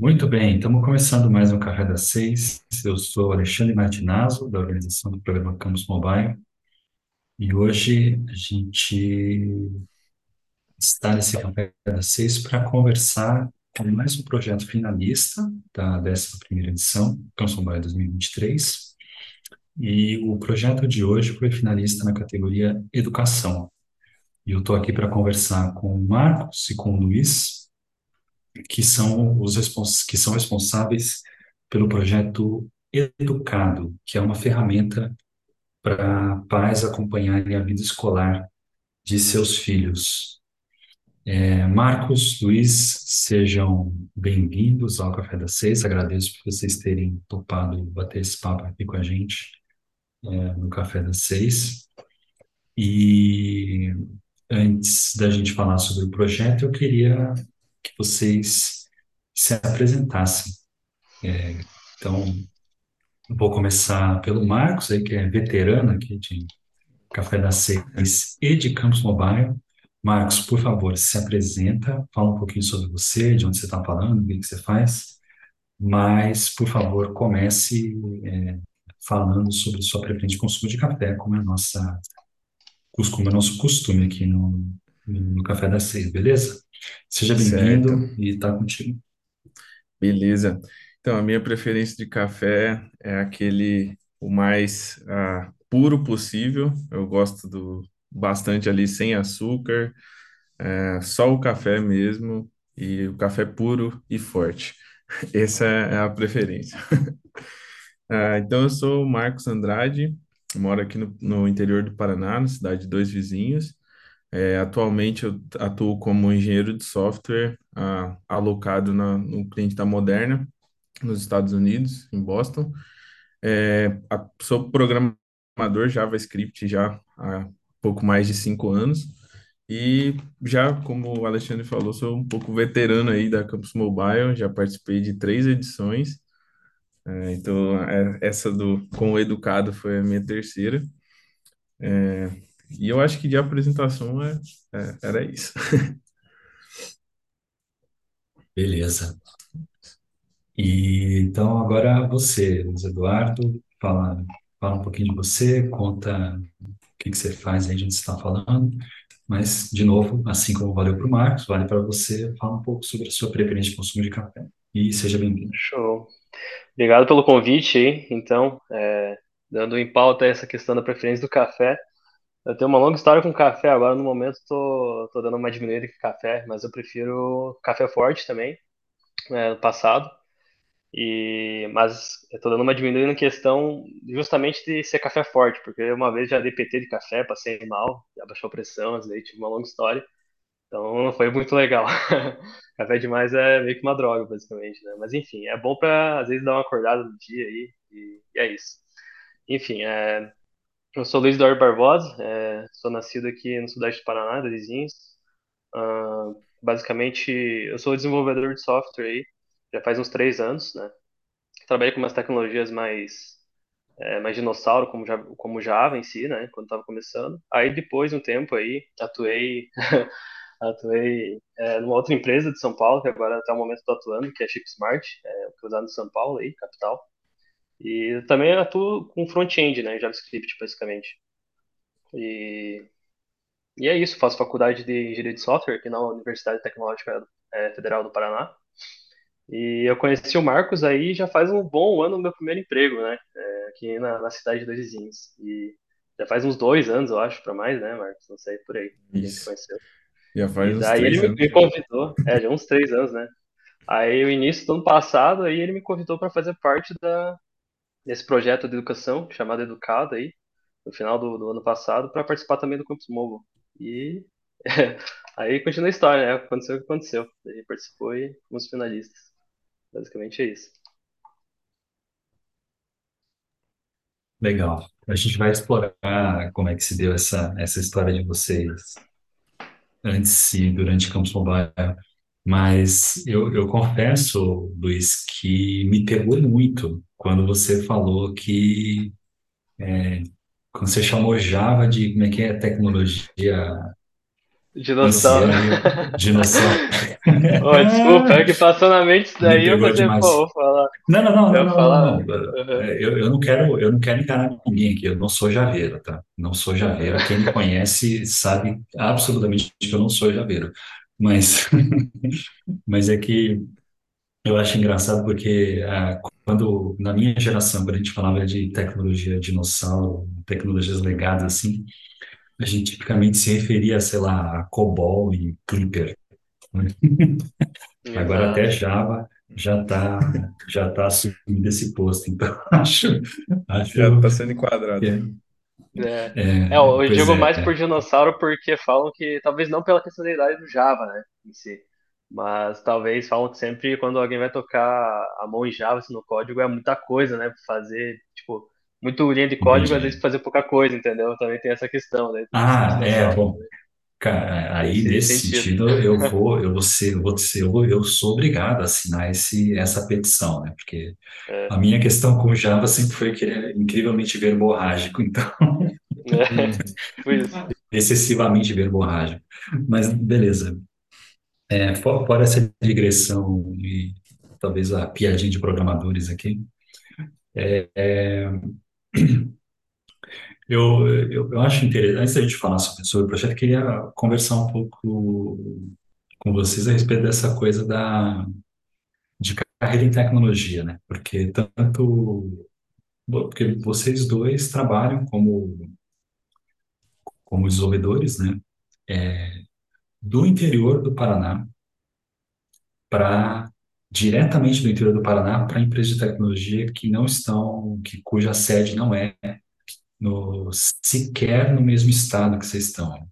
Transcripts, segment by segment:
Muito bem, estamos começando mais um Café das Seis. Eu sou Alexandre Martinazzo, da organização do programa Campus Mobile, e hoje a gente está nesse Café das Seis para conversar com mais um projeto finalista da 11ª edição, Campus Mobile 2023, e o projeto de hoje foi finalista na categoria Educação. E eu estou aqui para conversar com o Marcos e com o Luiz, que são os respons que são responsáveis pelo projeto Educado, que é uma ferramenta para pais acompanharem a vida escolar de seus filhos. É, Marcos, Luiz, sejam bem-vindos ao Café das Seis. Agradeço por vocês terem topado bater esse papo aqui com a gente é, no Café das Seis. E antes da gente falar sobre o projeto, eu queria que vocês se apresentassem. É, então, vou começar pelo Marcos, aí, que é veterano aqui de Café das Seis e de Campus Mobile. Marcos, por favor, se apresenta, fala um pouquinho sobre você, de onde você está falando, o que você faz, mas, por favor, comece é, falando sobre sua preferência de consumo de café, como é, nossa, como é nosso costume aqui no, no Café das Seis, beleza? Seja bem-vindo Certo, e está contigo. beleza. Então, a minha preferência de café é aquele o mais ah, puro possível. Eu gosto do bastante ali sem açúcar, é, só o café mesmo e o café puro e forte. Essa é a preferência. Ah, então, eu sou o Marcos Andrade, moro aqui no, no interior do Paraná, na cidade de Dois Vizinhos. É, atualmente eu atuo como engenheiro de software, alocado na, no cliente da Moderna, nos Estados Unidos, em Boston. É, a- sou programador JavaScript já há pouco mais de cinco anos. E já, como o Alexandre falou, sou um pouco veterano aí da Campus Mobile, já participei de três edições. É, então, é- essa do com o Educado foi a minha terceira. E eu acho que de apresentação é, é- era isso. Beleza. E então agora você, Luiz Eduardo, fala, fala um pouquinho de você, conta o que que você faz aí, de onde você está falando. Mas, de novo, assim como valeu para o Marcos, vale para você, fala um pouco sobre a sua preferência de consumo de café. E seja bem-vindo. Show. Obrigado pelo convite aí. Então, é, dando em pauta essa questão da preferência do café. Eu tenho uma longa história com café, agora no momento tô, tô dando uma diminuída com café, mas eu prefiro café forte também, né, no passado. E, mas eu tô dando uma diminuída na questão justamente de ser café forte, porque uma vez já dei PT de café, passei mal, já baixou a pressão, daí tive uma longa história. Então não foi muito legal. Café demais é meio que uma droga, basicamente, né? Mas enfim, é bom pra às vezes dar uma acordada no dia aí, e, e é isso. Enfim, é, eu sou Luiz Eduardo Barbosa, é, sou nascido aqui no Sudeste do Paraná, do Vizinhos. Ah, basicamente, eu sou desenvolvedor de software aí, já faz uns três anos, né? Trabalhei com umas tecnologias mais, é, mais dinossauro, como, Ja- como Java em si, né? Quando estava começando. Aí depois, de um tempo aí, atuei Atuei é, numa outra empresa de São Paulo, que agora até o momento estou atuando, que é a ChipSmart, é, que é usada em São Paulo, aí, capital. E também atuo com front-end, né, JavaScript, basicamente. E, e é isso, faço faculdade de engenharia de software aqui na Universidade Tecnológica é, Federal do Paraná. E eu conheci o Marcos aí já faz um bom ano no meu primeiro emprego, né, é, aqui na, na cidade de Dois Vizinhos. E já faz uns dois anos, eu acho, para mais, né, Marcos? Não sei, por aí, que a gente se Isso. conheceu. Já faz E uns daí ele anos. me convidou, é, já uns três anos, né? Aí, o início do ano passado, aí ele me convidou para fazer parte da, desse projeto de educação chamado Educado aí, no final do, do ano passado, para participar também do Campus Mobile. E aí continua a história, né? Aconteceu o que aconteceu. Ele participou e fomos finalistas. Basicamente é isso. Legal. A gente vai explorar como é que se deu essa, essa história de vocês antes e durante Campus Mobile. Mas eu, eu confesso, Luiz, que me pegou muito quando você falou que, quando você chamou Java de, como é que é, tecnologia Dinossauro. anciã, dinossauro. Oh, desculpa, é que passou na mente isso Me daí, eu pensei, pô, demais. vou falar, Não, não, não, eu não, falar. não, não. Uhum. É, Eu, eu não quero, eu não quero encarar ninguém aqui. Eu não sou javeiro, tá? Não sou javeiro. Quem me conhece sabe absolutamente que eu não sou javeiro. Mas, mas é que eu acho engraçado porque ah, quando na minha geração, quando a gente falava de tecnologia dinossauro, tecnologias legadas assim, a gente tipicamente se referia, sei lá, a COBOL e Clipper. né? Agora até Exato. Java já está já tá assumindo esse posto. Então acho Já acho está sendo que enquadrado. é, É, é, é, eu digo mais é. por dinossauro porque falam que, talvez não pela questão da idade do Java, né, em si, mas talvez falam que sempre quando alguém vai tocar a mão em Java, assim, no código, é muita coisa, né, fazer, tipo, muito linha de código, às vezes Entendi. fazer pouca coisa, entendeu? Também tem essa questão, né, Ah, é, bom, cara, aí nesse nesse sentido. sentido eu vou, eu vou ser, eu vou ser, eu, vou- eu sou obrigado a assinar esse, essa petição, né? Porque É, a minha questão com o Java sempre foi que ele é incrivelmente verborrágico, então é, isso. excessivamente verborrágico. Mas beleza. É, fo- fora essa digressão e talvez a piadinha de programadores aqui, eu, eu, eu acho interessante, antes da gente falar sobre, o projeto, eu queria conversar um pouco com vocês a respeito dessa coisa da, de carreira em tecnologia, né? Porque tanto, porque vocês dois trabalham como, como desenvolvedores, né? Do interior do Paraná para diretamente do interior do Paraná para empresas de tecnologia que não estão, que cuja sede não é no, sequer no mesmo estado que vocês estão.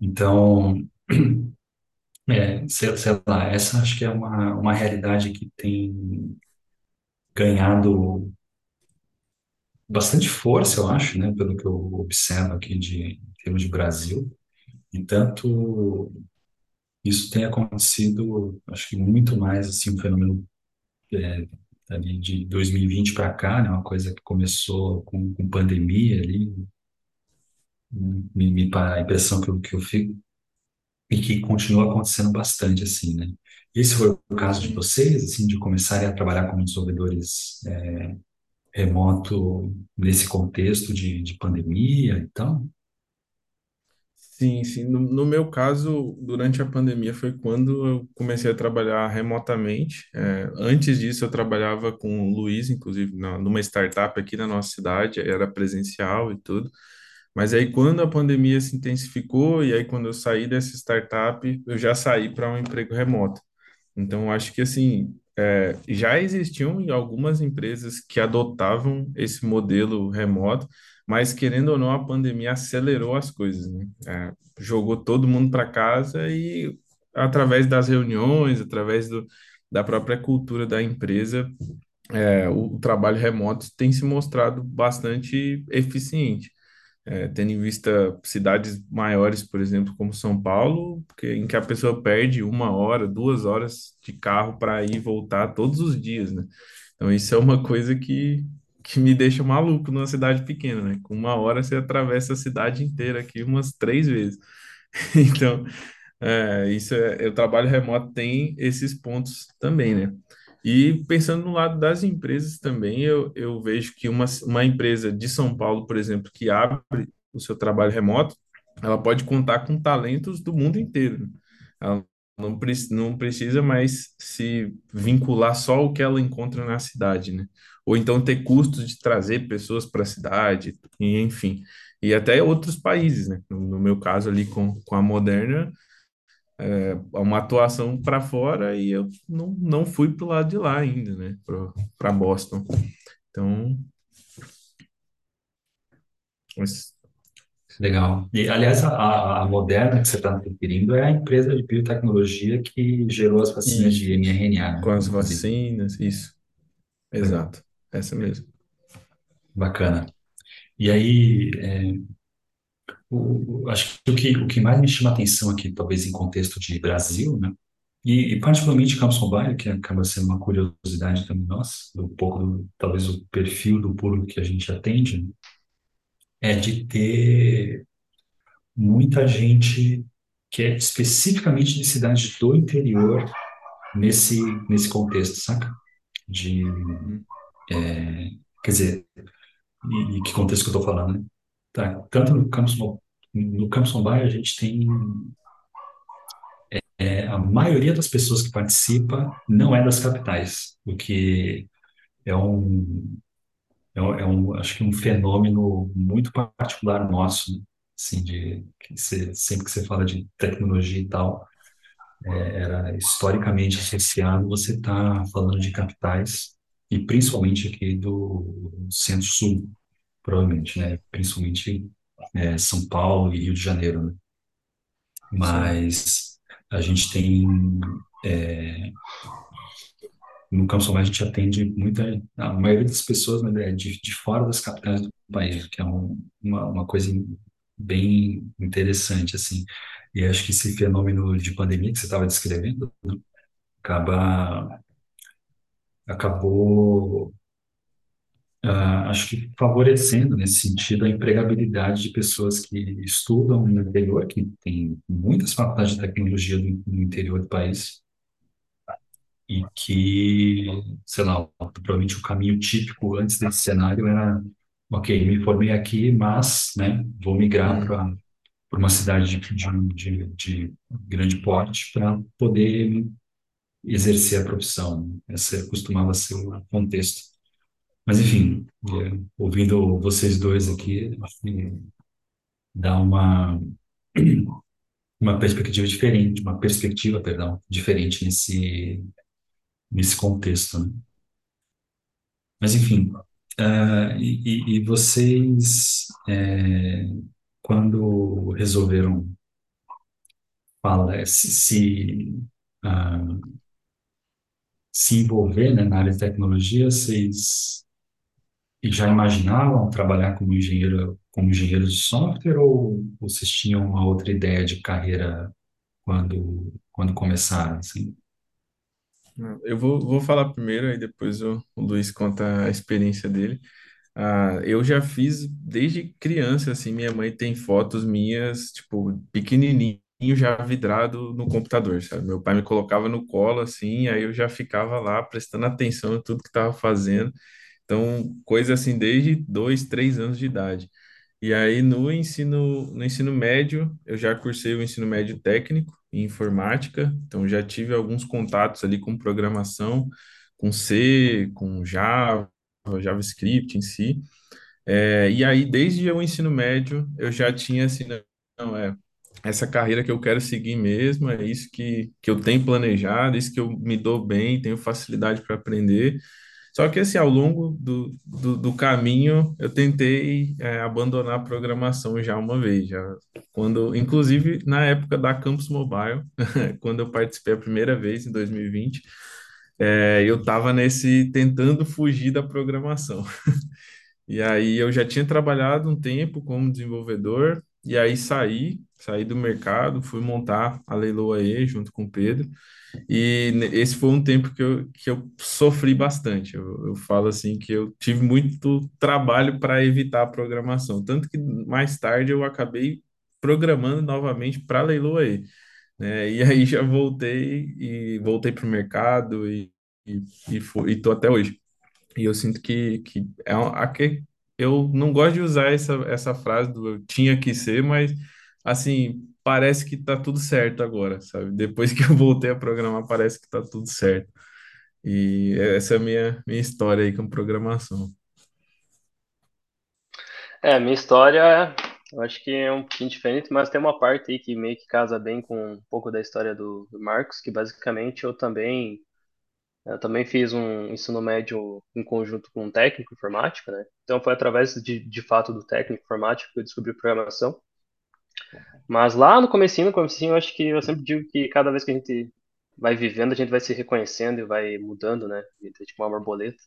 Então, é, sei, sei lá, essa acho que é uma, uma realidade que tem ganhado bastante força, eu acho, né, pelo que eu observo aqui de, em termos de Brasil. E tanto isso tem acontecido, acho que muito mais assim, um fenômeno é, ali de 2020 para cá, né, uma coisa que começou com, com pandemia ali, me, me, a impressão que eu, que eu fico e que continua acontecendo bastante assim, né? Esse foi o caso de vocês, assim, de começarem a trabalhar como desenvolvedores é, remoto nesse contexto de, de pandemia e tal? Sim, sim. No, no meu caso, durante a pandemia foi quando eu comecei a trabalhar remotamente. É, antes disso, eu trabalhava com o Luiz, inclusive, na, numa startup aqui na nossa cidade, era presencial e tudo. Mas aí, quando a pandemia se intensificou, e aí, quando eu saí dessa startup, eu já saí para um emprego remoto. Então, eu acho que assim, é, já existiam algumas empresas que adotavam esse modelo remoto, mas querendo ou não, a pandemia acelerou as coisas, né? É, jogou todo mundo para casa e através das reuniões, através do, da própria cultura da empresa, é, o, o trabalho remoto tem se mostrado bastante eficiente é, tendo em vista cidades maiores, por exemplo, como São Paulo, em que a pessoa perde uma hora, duas horas de carro para ir e voltar todos os dias, né? Então, isso é uma coisa que, que me deixa maluco numa cidade pequena, né? Com uma hora você atravessa a cidade inteira aqui umas três vezes. Então, é, isso é, o trabalho remoto tem esses pontos também, né? E pensando no lado das empresas também, eu, eu vejo que uma, uma empresa de São Paulo, por exemplo, que abre o seu trabalho remoto, ela pode contar com talentos do mundo inteiro. né? Ela não, pre- não precisa mais se vincular só ao que ela encontra na cidade, né? Ou então ter custos de trazer pessoas para a cidade, e enfim. E até outros países, né? No, no meu caso ali com, com a Moderna, uma atuação para fora e eu não, não fui para o lado de lá ainda, né? Para Boston. Então, mas, Legal. E, aliás, a, a Moderna que você está referindo é a empresa de biotecnologia que gerou as vacinas de mRNA, né? Com as vacinas, isso. Exato. Essa mesmo. Bacana. E aí, é, o, acho que o, que o que mais me chama atenção aqui, talvez em contexto de Brasil, né? E, e particularmente Campus Mobile, que acaba sendo uma curiosidade também nossa, um pouco do, talvez o perfil do público que a gente atende, né? É de ter muita gente que é especificamente de cidades do interior nesse, nesse contexto, saca? De, é, quer dizer, e, que contexto que eu estou falando, né? Tá, tanto no campus, no campus mobile a gente tem é, a maioria das pessoas que participa não é das capitais, o que é um, é um, é um- acho que um fenômeno muito particular nosso, né? Assim, de que você, sempre que você fala de tecnologia e tal, é, era historicamente associado, você está falando de capitais e principalmente aqui do Centro-Sul, provavelmente, né? Principalmente é, São Paulo e Rio de Janeiro, né? Mas a gente tem é, no Campo Solar a gente atende muita, a maioria das pessoas né, de, de fora das capitais do país, que é um, uma, uma coisa bem interessante, assim. E acho que esse fenômeno de pandemia que você estava descrevendo acaba, acabou, ah, acho que favorecendo nesse sentido a empregabilidade de pessoas que estudam no interior, que tem muitas faculdades de tecnologia no, no interior do país, e que, sei lá, provavelmente o caminho típico antes desse cenário era, ok, me formei aqui, mas, né, vou migrar Hum, para para uma cidade de, de, de grande porte para poder exercer a profissão. Esse costumava ser o contexto. Mas, enfim, é, ouvindo vocês dois aqui, acho que dá uma, uma perspectiva diferente, uma perspectiva, perdão, diferente nesse, nesse contexto, né? Mas, enfim, ah, e, e- vocês, é, quando resolveram falar, se, se, ah, se envolver, né, na área de tecnologia, vocês já imaginavam trabalhar como engenheiro, como engenheiros de software ou vocês tinham uma outra ideia de carreira quando, quando começaram, assim? Eu vou, vou falar primeiro, aí depois o, o Luiz conta a experiência dele. Ah, eu já fiz desde criança, assim, minha mãe tem fotos minhas, tipo, pequenininho, já vidrado no computador, sabe? Meu pai me colocava no colo, assim, aí eu já ficava lá prestando atenção em tudo que estava fazendo. Então, coisa assim, desde dois, três anos de idade. E aí, no ensino, no ensino médio, eu já cursei o ensino médio técnico em informática, então já tive alguns contatos ali com programação, com C, com Java, JavaScript em si. É, e aí, desde o ensino médio, eu já tinha assim, não, é essa carreira que eu quero seguir mesmo, é isso que, que eu tenho planejado, isso que eu me dou bem, tenho facilidade para aprender. Só que assim, ao longo do, do, do caminho, eu tentei é, abandonar a programação já uma vez, já quando, inclusive na época da Campus Mobile, quando eu participei a primeira vez em 2020, é, eu estava nesse tentando fugir da programação. E aí eu já tinha trabalhado um tempo como desenvolvedor, e aí saí, saí do mercado, fui montar a Leiloaê junto com o Pedro. E esse foi um tempo que eu, que eu sofri bastante. Eu, eu falo assim que eu tive muito trabalho para evitar a programação. Tanto que mais tarde eu acabei programando novamente para Leiloaê, né? E aí já voltei e voltei para o mercado e, e, e, fui, e tô até hoje. E eu sinto que, que é a que eu não gosto de usar essa, essa frase do eu tinha que ser, mas assim, parece que tá tudo certo agora, sabe? Depois que eu voltei a programar, parece que tá tudo certo. E essa é a minha, minha história aí com programação. É, minha história, eu acho que é um pouquinho diferente, mas tem uma parte aí que meio que casa bem com um pouco da história do, do Marcos, que basicamente eu também, eu também fiz um ensino médio em conjunto com um técnico informático, né? Então foi através de, de fato do técnico informático que eu descobri programação. Mas lá no comecinho, no comecinho, eu acho que eu sempre digo que cada vez que a gente vai vivendo, a gente vai se reconhecendo e vai mudando, né? É tipo uma borboleta.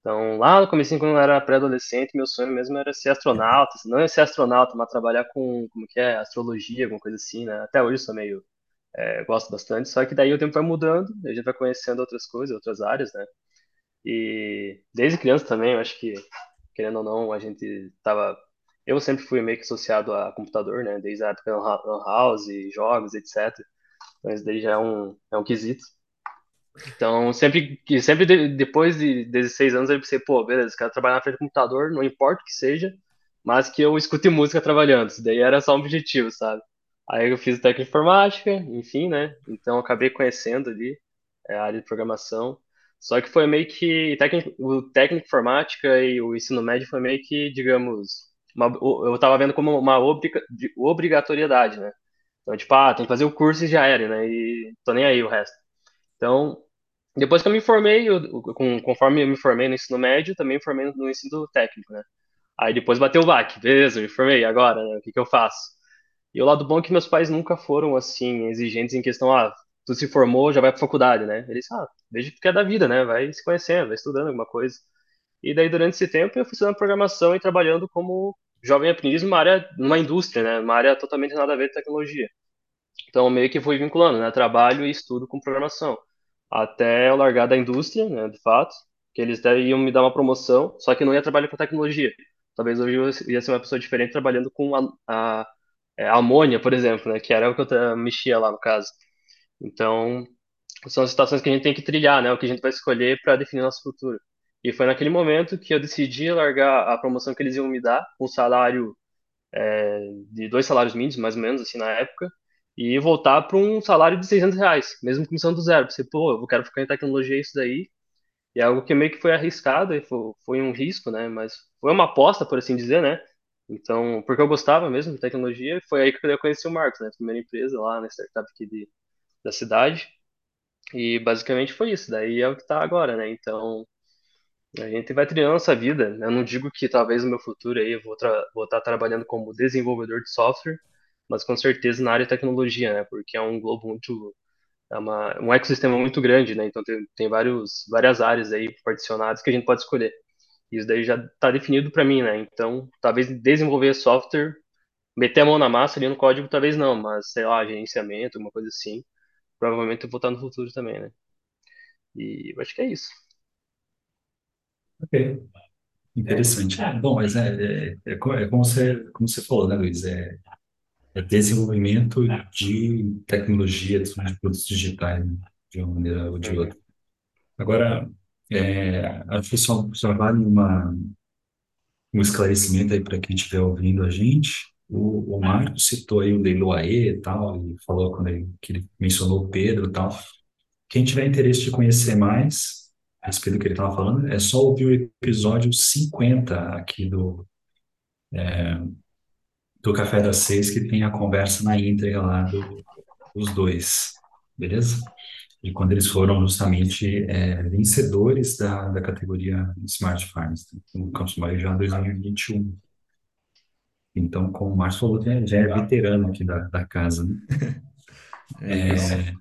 Então, lá no comecinho, quando eu era pré-adolescente, meu sonho mesmo era ser astronauta. Não é ser astronauta, mas trabalhar com, como que é, astrologia, alguma coisa assim, né? Até hoje eu sou meio, é, gosto bastante. Só que daí o tempo vai mudando, a gente vai conhecendo outras coisas, outras áreas, né? E desde criança também, eu acho que, querendo ou não, a gente tava eu sempre fui meio que associado a computador, né? Desde a época Lan House, jogos, etc. Então isso daí já é um, é um quesito. Então, sempre, sempre de- depois de 16 anos, eu pensei, pô, beleza, quero trabalhar na frente do computador, não importa o que seja, mas que eu escute música trabalhando. Isso daí era só um objetivo, sabe? Aí eu fiz técnica informática, enfim, né? Então, acabei conhecendo ali é, a área de programação. Só que foi meio que técnico, o técnico informática e o ensino médio foi meio que, digamos, uma- eu estava vendo como uma obriga- de- obrigatoriedade, né? Então, tipo, ah, tem que fazer o curso e já era, né? E tô nem aí o resto. Então, depois que eu me formei, eu- com- conforme eu me formei no ensino médio, também me formei no ensino técnico, né? Aí depois bateu o baque, beleza, me formei, agora, né? O que que eu faço? E o lado bom é que meus pais nunca foram, assim, exigentes em questão, ah, tu se formou, já vai pra faculdade, né? Eles, ah, o que é da vida, né? Vai se conhecendo, vai estudando alguma coisa. E daí, durante esse tempo, eu fui estudando programação e trabalhando como jovem aprendiz numa área, numa indústria, né? Numa área totalmente nada a ver com tecnologia. Então, meio que fui vinculando, né? Trabalho e estudo com programação. Até eu largar da indústria, né? De fato, que eles até iam me dar uma promoção, só que não ia trabalhar com tecnologia. Talvez hoje eu ia ser uma pessoa diferente trabalhando com a, a, é, amônia, por exemplo, né? Que era o que eu mexia lá no caso. Então, são as situações que a gente tem que trilhar, né? O que a gente vai escolher para definir nosso futuro. E foi naquele momento que eu decidi largar a promoção que eles iam me dar, um salário de dois salários mínimos, mais ou menos, assim, na época, e voltar para um salário de 600 reais, mesmo começando do zero. Você, pô, eu quero ficar em tecnologia isso daí, e é algo que meio que foi arriscado, e foi, foi um risco, né? Mas foi uma aposta, por assim dizer, né? Então, porque eu gostava mesmo de tecnologia, foi aí que eu conheci o Marcos, né? Primeira empresa lá na startup aqui de, da cidade. E basicamente foi isso. Daí é o que tá agora, né? Então, a gente vai trilhando essa vida. Eu não digo que talvez no meu futuro aí eu vou, estar trabalhando como desenvolvedor de software, mas com certeza na área de tecnologia, né? Porque é um globo muito, é uma, um ecossistema muito grande, né? Então tem, tem vários, várias áreas aí particionadas que a gente pode escolher. Isso daí já está definido para mim, né? Então, talvez desenvolver software, meter a mão na massa ali no código, talvez não, mas sei lá, gerenciamento, uma coisa assim, provavelmente eu vou estar no futuro também, né? E eu acho que é isso. Ok, interessante. Ah, bom, mas é, é, é, co- é como você, como você falou, né, Luiz? É, é desenvolvimento de tecnologia, de produtos digitais, né, de uma maneira ou de outra. Agora, é, acho que só, só vale uma, um esclarecimento aí para quem estiver ouvindo a gente. O, o Marco citou aí o Leiloaê e tal, e falou quando ele, que ele mencionou o Pedro e tal. Quem tiver interesse de conhecer mais a respeito do que ele estava falando, é só ouvir o episódio 50 aqui do, do Café das Seis, que tem a conversa na íntegra lá do, dos dois, beleza? E quando eles foram justamente é, vencedores da, da categoria Smart Farms, no Campus Marijá 2021. Então, como o Márcio falou, já já é veterano aqui da, da casa, né? É isso.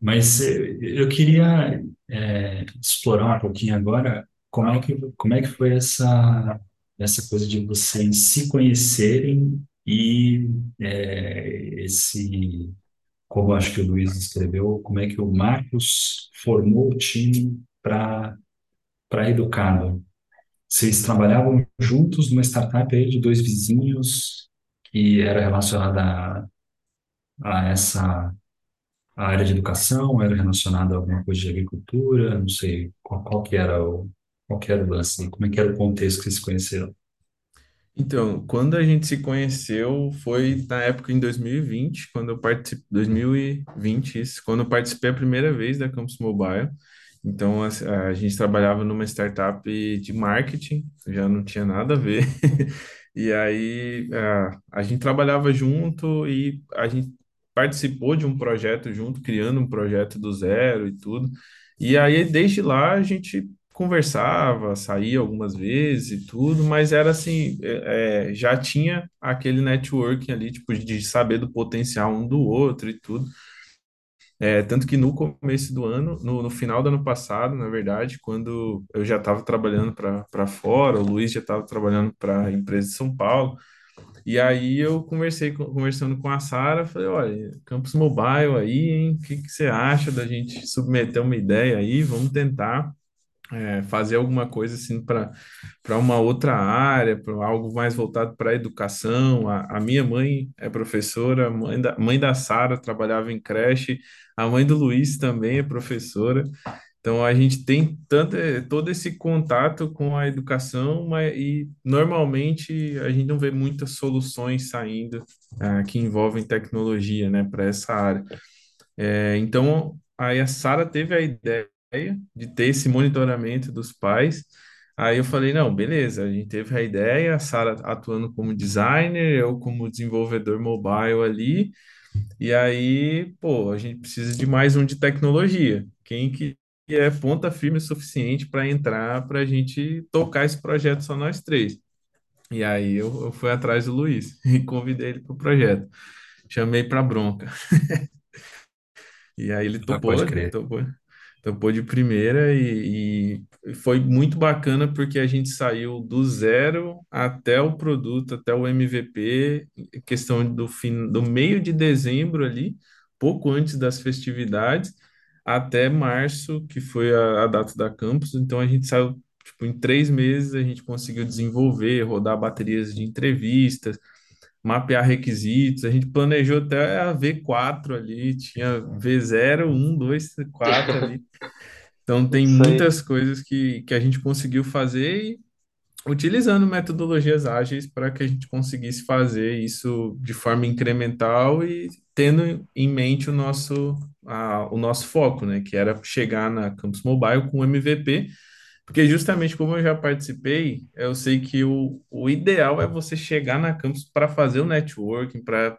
Mas eh, eu queria eh, explorar um pouquinho agora como é que, como é que foi essa, essa coisa de vocês se conhecerem e eh, esse, como acho que o Luiz escreveu, como é que o Marcos formou o time para Educado. Vocês trabalhavam juntos numa startup aí de dois vizinhos que era relacionada a, a essa a área de educação era relacionada a alguma coisa de agricultura, não sei qual, qual que era o qual que era o lance, como é que era o contexto que vocês conheceram. Então, quando a gente se conheceu foi na época em 2020, quando eu participei, 2020, isso, quando eu participei a primeira vez da Campus Mobile. Então, a, a gente trabalhava numa startup de marketing, já não tinha nada a ver. E aí, a, a gente trabalhava junto e a gente participou de um projeto junto, criando um projeto do zero e tudo. E aí, desde lá, a gente conversava, saía algumas vezes e tudo, mas era assim, é, é, já tinha aquele networking ali, tipo, de saber do potencial um do outro e tudo. É, tanto que no começo do ano, no, no final do ano passado, na verdade, quando eu já estava trabalhando para fora, o Luiz já estava trabalhando para a empresa de São Paulo, e aí eu conversei conversando com a Sara, falei, olha, Campus Mobile aí, hein? O que que você acha da gente submeter uma ideia aí? Vamos tentar. É, fazer alguma coisa assim para uma outra área, para algo mais voltado para a educação. A, minha mãe é professora, mãe da, mãe da Sara trabalhava em creche, a mãe do Luiz também é professora. Então a gente tem tanto, eh, todo esse contato com a educação, mas e normalmente a gente não vê muitas soluções saindo ah, que envolvem tecnologia, né, para essa área. É, então aí a Sara teve a ideia de ter esse monitoramento dos pais. Aí eu falei, não, beleza, a gente teve a ideia, a Sara atuando como designer, eu como desenvolvedor mobile ali, e aí, pô, a gente precisa de mais um de tecnologia. Quem que é ponta firme o suficiente para entrar para a gente tocar esse projeto só nós três? E aí eu, eu fui atrás do Luiz e convidei ele para o projeto. Chamei para bronca. E aí ele Ah, topou, crer. topou, topou de primeira e, e foi muito bacana porque a gente saiu do zero até o produto, até o MVP, questão do fim, do meio de dezembro ali, pouco antes das festividades, até março, que foi a, a data da campus. Então a gente saiu, tipo, em três meses a gente conseguiu desenvolver, rodar baterias de entrevistas mapear requisitos. A gente planejou até a V4 ali, tinha V0, 1, 2, 4 ali. Então, tem Isso aí. muitas coisas que, que a gente conseguiu fazer e utilizando metodologias ágeis para que a gente conseguisse fazer isso de forma incremental e tendo em mente o nosso, a, o nosso foco, né, que era chegar na Campus Mobile com MVP porque justamente como eu já participei, eu sei que o, o ideal é você chegar na campus para fazer o networking, para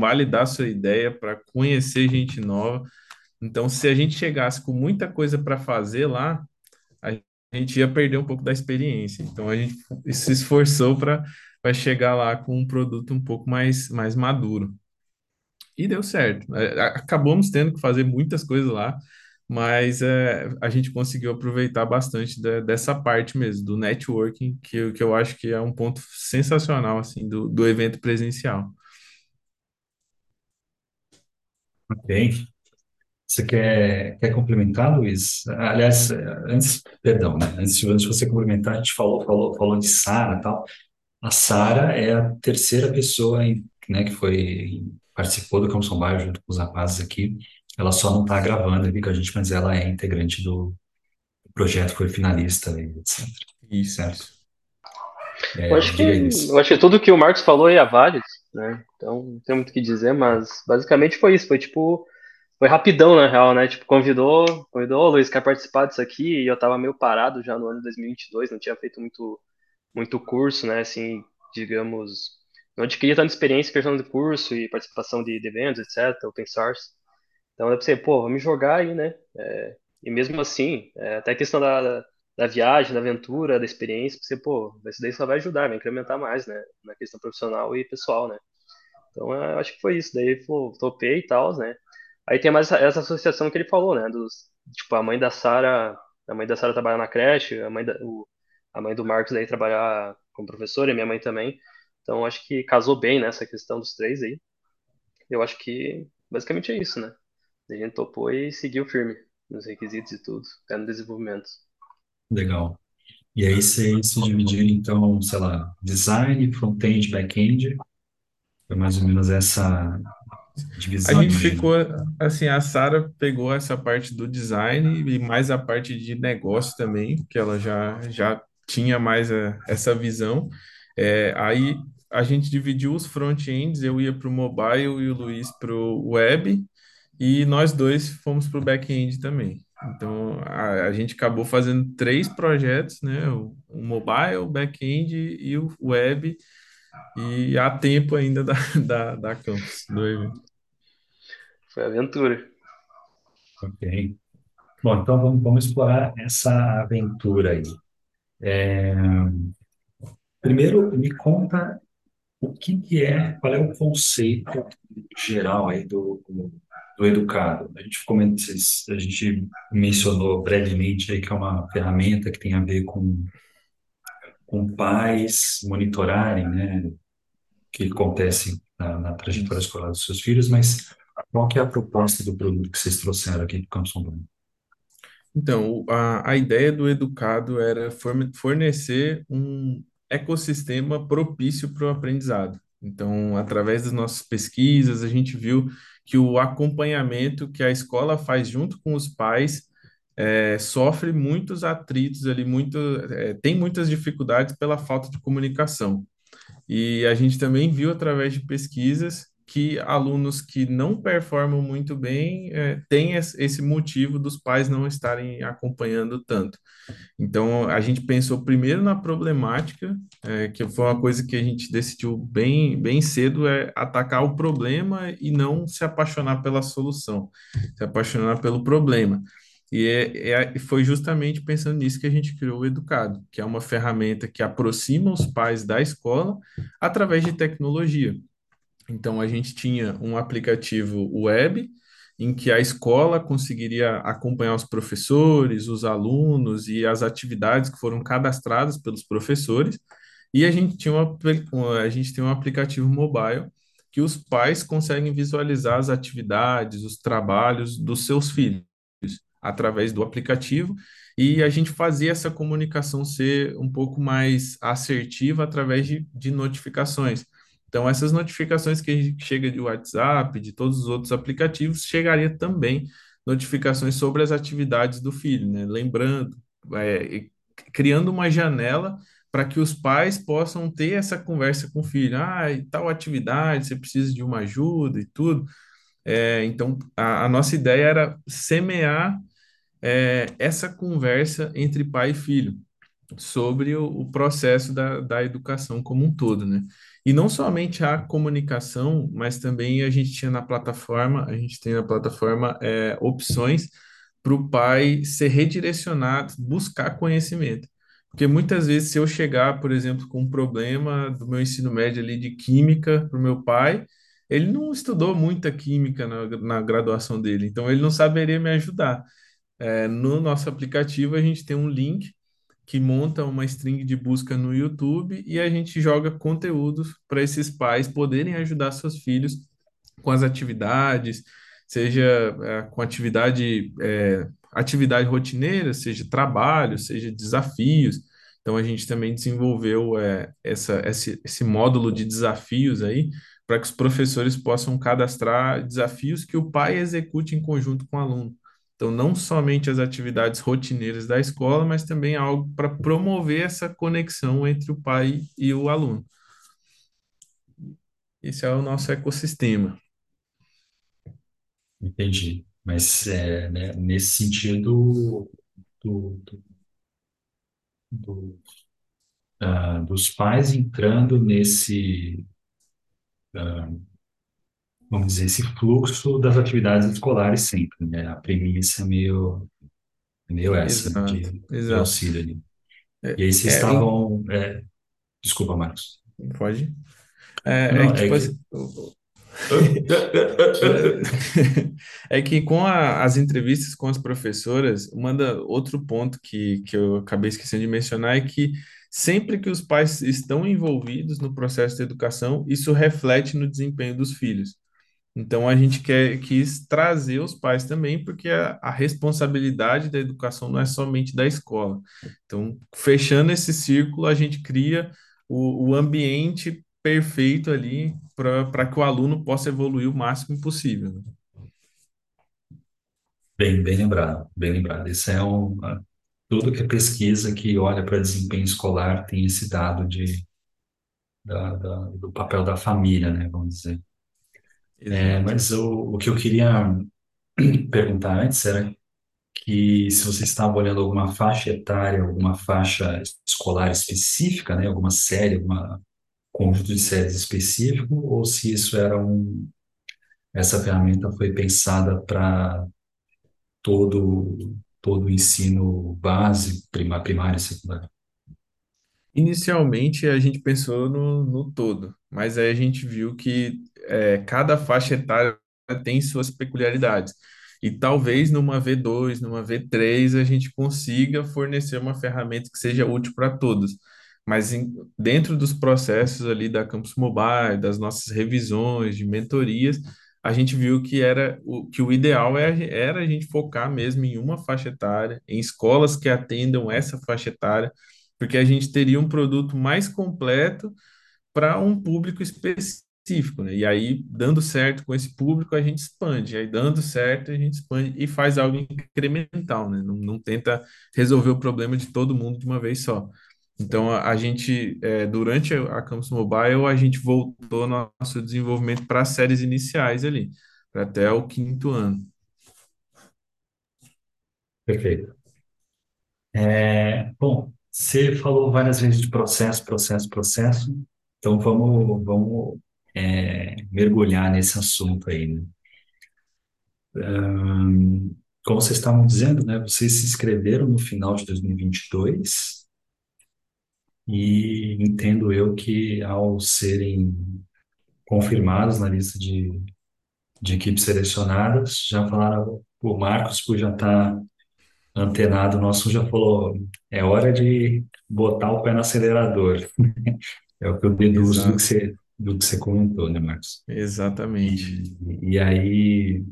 validar sua ideia, para conhecer gente nova. Então, se a gente chegasse com muita coisa para fazer lá, a gente ia perder um pouco da experiência. Então, a gente se esforçou para chegar lá com um produto um pouco mais, mais maduro. E deu certo. É, a- Acabamos tendo que fazer muitas coisas lá, mas é, a gente conseguiu aproveitar bastante da- dessa parte mesmo, do networking, que, eu- que eu acho que é um ponto sensacional, assim, do, do evento presencial. Ok. Você quer, quer complementar, Luiz? Aliás, antes, perdão, né? Antes de, antes de você complementar, a gente falou, falou, falou de Sara e tal. A Sara é a terceira pessoa, em- né, que foi, participou do Campus Bairro junto com os rapazes aqui. Ela só não está gravando aqui com a gente, mas ela é integrante do projeto, foi finalista, e etc. Isso, Certo? isso. Eu É, acho que, eu acho que tudo que o Marcos falou aí é válido, né? Então, não tem muito o que dizer, mas basicamente foi isso. Foi tipo, foi rapidão na real, né? Tipo, convidou, convidou, ô Luiz, quer participar disso aqui? E eu tava meio parado já no ano de 2022, não tinha feito muito, muito curso, né? Assim, digamos, não adquiri tanta experiência em questão de curso e participação de, de eventos, etc., open source. Então eu pensei, pô, vamos jogar aí, né? É, e mesmo assim, é, até a questão da, da, viagem, da aventura, da experiência, você, pô, isso daí só vai ajudar, vai incrementar mais, né? Na questão profissional e pessoal, né? Então é, eu acho que foi isso. Daí falou, topei e tal, né? Aí tem mais essa, essa associação que ele falou, né? Dos, tipo, a mãe da Sara, a mãe da Sara trabalha na creche, a mãe da, o, a mãe do Marcos daí trabalhar como professora, e minha mãe também. Então acho que casou bem nessa questão dos três aí. Eu acho que basicamente é isso, né? A gente topou e seguiu firme nos requisitos e tudo, até no desenvolvimento. Legal. E aí vocês se dividiram, então, sei lá, design, front-end, back-end. Foi mais ou menos essa A divisão, gente imagino. ficou, assim, a Sara pegou essa parte do design e mais a parte de negócio também, que ela já, já tinha mais a- essa visão. É, aí a gente dividiu os front-ends, eu ia para o mobile e o Luiz para o web, e nós dois fomos para o back-end também. Então a, a gente acabou fazendo três projetos, né? O, o mobile, o back-end e o web, e há tempo ainda da, da, da campus, do evento. Foi aventura. Ok. Bom, então vamos, vamos explorar essa aventura aí. Primeiro, me conta o que que é, qual é o conceito geral aí do, do educado. A gente comentou, a gente mencionou brevemente aí que é uma ferramenta que tem a ver com, com pais monitorarem, né, o que acontece na, na trajetória escolar dos seus filhos, mas qual que é a proposta do produto que vocês trouxeram aqui para o Campus Rondônia? Então, a, a ideia do Educado era forne- fornecer um ecossistema propício para o aprendizado. Então, através das nossas pesquisas, a gente viu que o acompanhamento que a escola faz junto com os pais eh, sofre muitos atritos ali, muito, eh, tem muitas dificuldades pela falta de comunicação. E a gente também viu através de pesquisas que alunos que não performam muito bem eh, têm es- esse motivo dos pais não estarem acompanhando tanto. Então, a gente pensou primeiro na problemática, eh, que foi uma coisa que a gente decidiu bem, bem cedo, é atacar o problema e não se apaixonar pela solução, se apaixonar pelo problema. E é, é- foi justamente pensando nisso que a gente criou o Educado, que é uma ferramenta que aproxima os pais da escola através de tecnologia. Então, a gente tinha um aplicativo web em que a escola conseguiria acompanhar os professores, os alunos e as atividades que foram cadastradas pelos professores. E a gente tinha um, a gente tem um aplicativo mobile que os pais conseguem visualizar as atividades, os trabalhos dos seus filhos através do aplicativo. E a gente fazia essa comunicação ser um pouco mais assertiva através de, de notificações. Então, essas notificações que chega de WhatsApp, de todos os outros aplicativos, chegaria também notificações sobre as atividades do filho, né? Lembrando, é, criando uma janela para que os pais possam ter essa conversa com o filho. Ah, e tal atividade, você precisa de uma ajuda e tudo. É, então, a, a nossa ideia era semear é, essa conversa entre pai e filho sobre o, o processo da, da educação como um todo, né? E não somente a comunicação, mas também a gente tinha na plataforma, a gente tem na plataforma é, opções para o pai ser redirecionado, buscar conhecimento. Porque muitas vezes, se eu chegar, por exemplo, com um problema do meu ensino médio ali de química para o meu pai, ele não estudou muita química na, na graduação dele, então ele não saberia me ajudar. É, no nosso aplicativo, a gente tem um link que monta uma string de busca no YouTube e a gente joga conteúdos para esses pais poderem ajudar seus filhos com as atividades, seja é, com atividade, é, atividade rotineira, seja trabalho, seja desafios. Então a gente também desenvolveu é, essa, esse, esse módulo de desafios aí para que os professores possam cadastrar desafios que o pai execute em conjunto com o aluno. Então, não somente as atividades rotineiras da escola, mas também algo para promover essa conexão entre o pai e o aluno. Esse é o nosso ecossistema. Entendi. Mas é, né, nesse sentido do, do- do, ah, dos pais entrando nesse, ah, vamos dizer, esse fluxo das atividades escolares sempre, né? A premissa é meio, meio essa, né, Exato, de, auxílio ali. É, E aí vocês é, estavam... é, desculpa, Marcos. pode? É, é Não, que, é tipo assim, É que com a- as entrevistas com as professoras, manda outro ponto que, que eu acabei esquecendo de mencionar é que sempre que os pais estão envolvidos no processo de educação, isso reflete no desempenho dos filhos. Então a gente quer, quis trazer os pais também, porque a, a responsabilidade da educação não é somente da escola. Então, fechando esse círculo, a gente cria o, o ambiente perfeito ali para que o aluno possa evoluir o máximo possível. Bem, bem lembrado, bem lembrado. Isso é um... Tudo que é pesquisa que olha para desempenho escolar tem esse dado de, da, da- do papel da família, né? Vamos dizer. É, mas o, o que eu queria perguntar antes era que se você estava olhando alguma faixa etária, alguma faixa escolar específica, né? Alguma série, alguma conjunto de séries específico, ou se isso era um... Essa ferramenta foi pensada para todo, todo o ensino prima- primário e secundário. Inicialmente a gente pensou no, no todo, mas aí a gente viu que é, cada faixa etária tem suas peculiaridades. E talvez numa V2, numa V3, a gente consiga fornecer uma ferramenta que seja útil para todos. Mas em- dentro dos processos ali da Campus Mobile, das nossas revisões, de mentorias, a gente viu que era o, que o ideal é, era a gente focar mesmo em uma faixa etária, em escolas que atendam essa faixa etária, porque a gente teria um produto mais completo para um público específico, né? E aí, dando certo com esse público, a gente expande. Aí, dando certo, a gente expande e faz algo incremental, né? Não, não tenta resolver o problema de todo mundo de uma vez só. Então, a, a gente, é, durante a Campus Mobile, a gente voltou nosso desenvolvimento para as séries iniciais ali, para até o quinto ano. Perfeito. É, bom, você falou várias vezes de processo, processo, processo. Então vamos, vamos é, mergulhar nesse assunto aí, né? Ahn, como vocês estavam dizendo, né? Vocês se inscreveram no final de 2022 e entendo eu que ao serem confirmados na lista de, de equipes selecionadas, já falaram, o Marcos, por já estar antenado nosso, já falou, é hora de botar o pé no acelerador. É o que eu deduzo do que você, do que você comentou, né, Marcos? exatamente. E, e aí,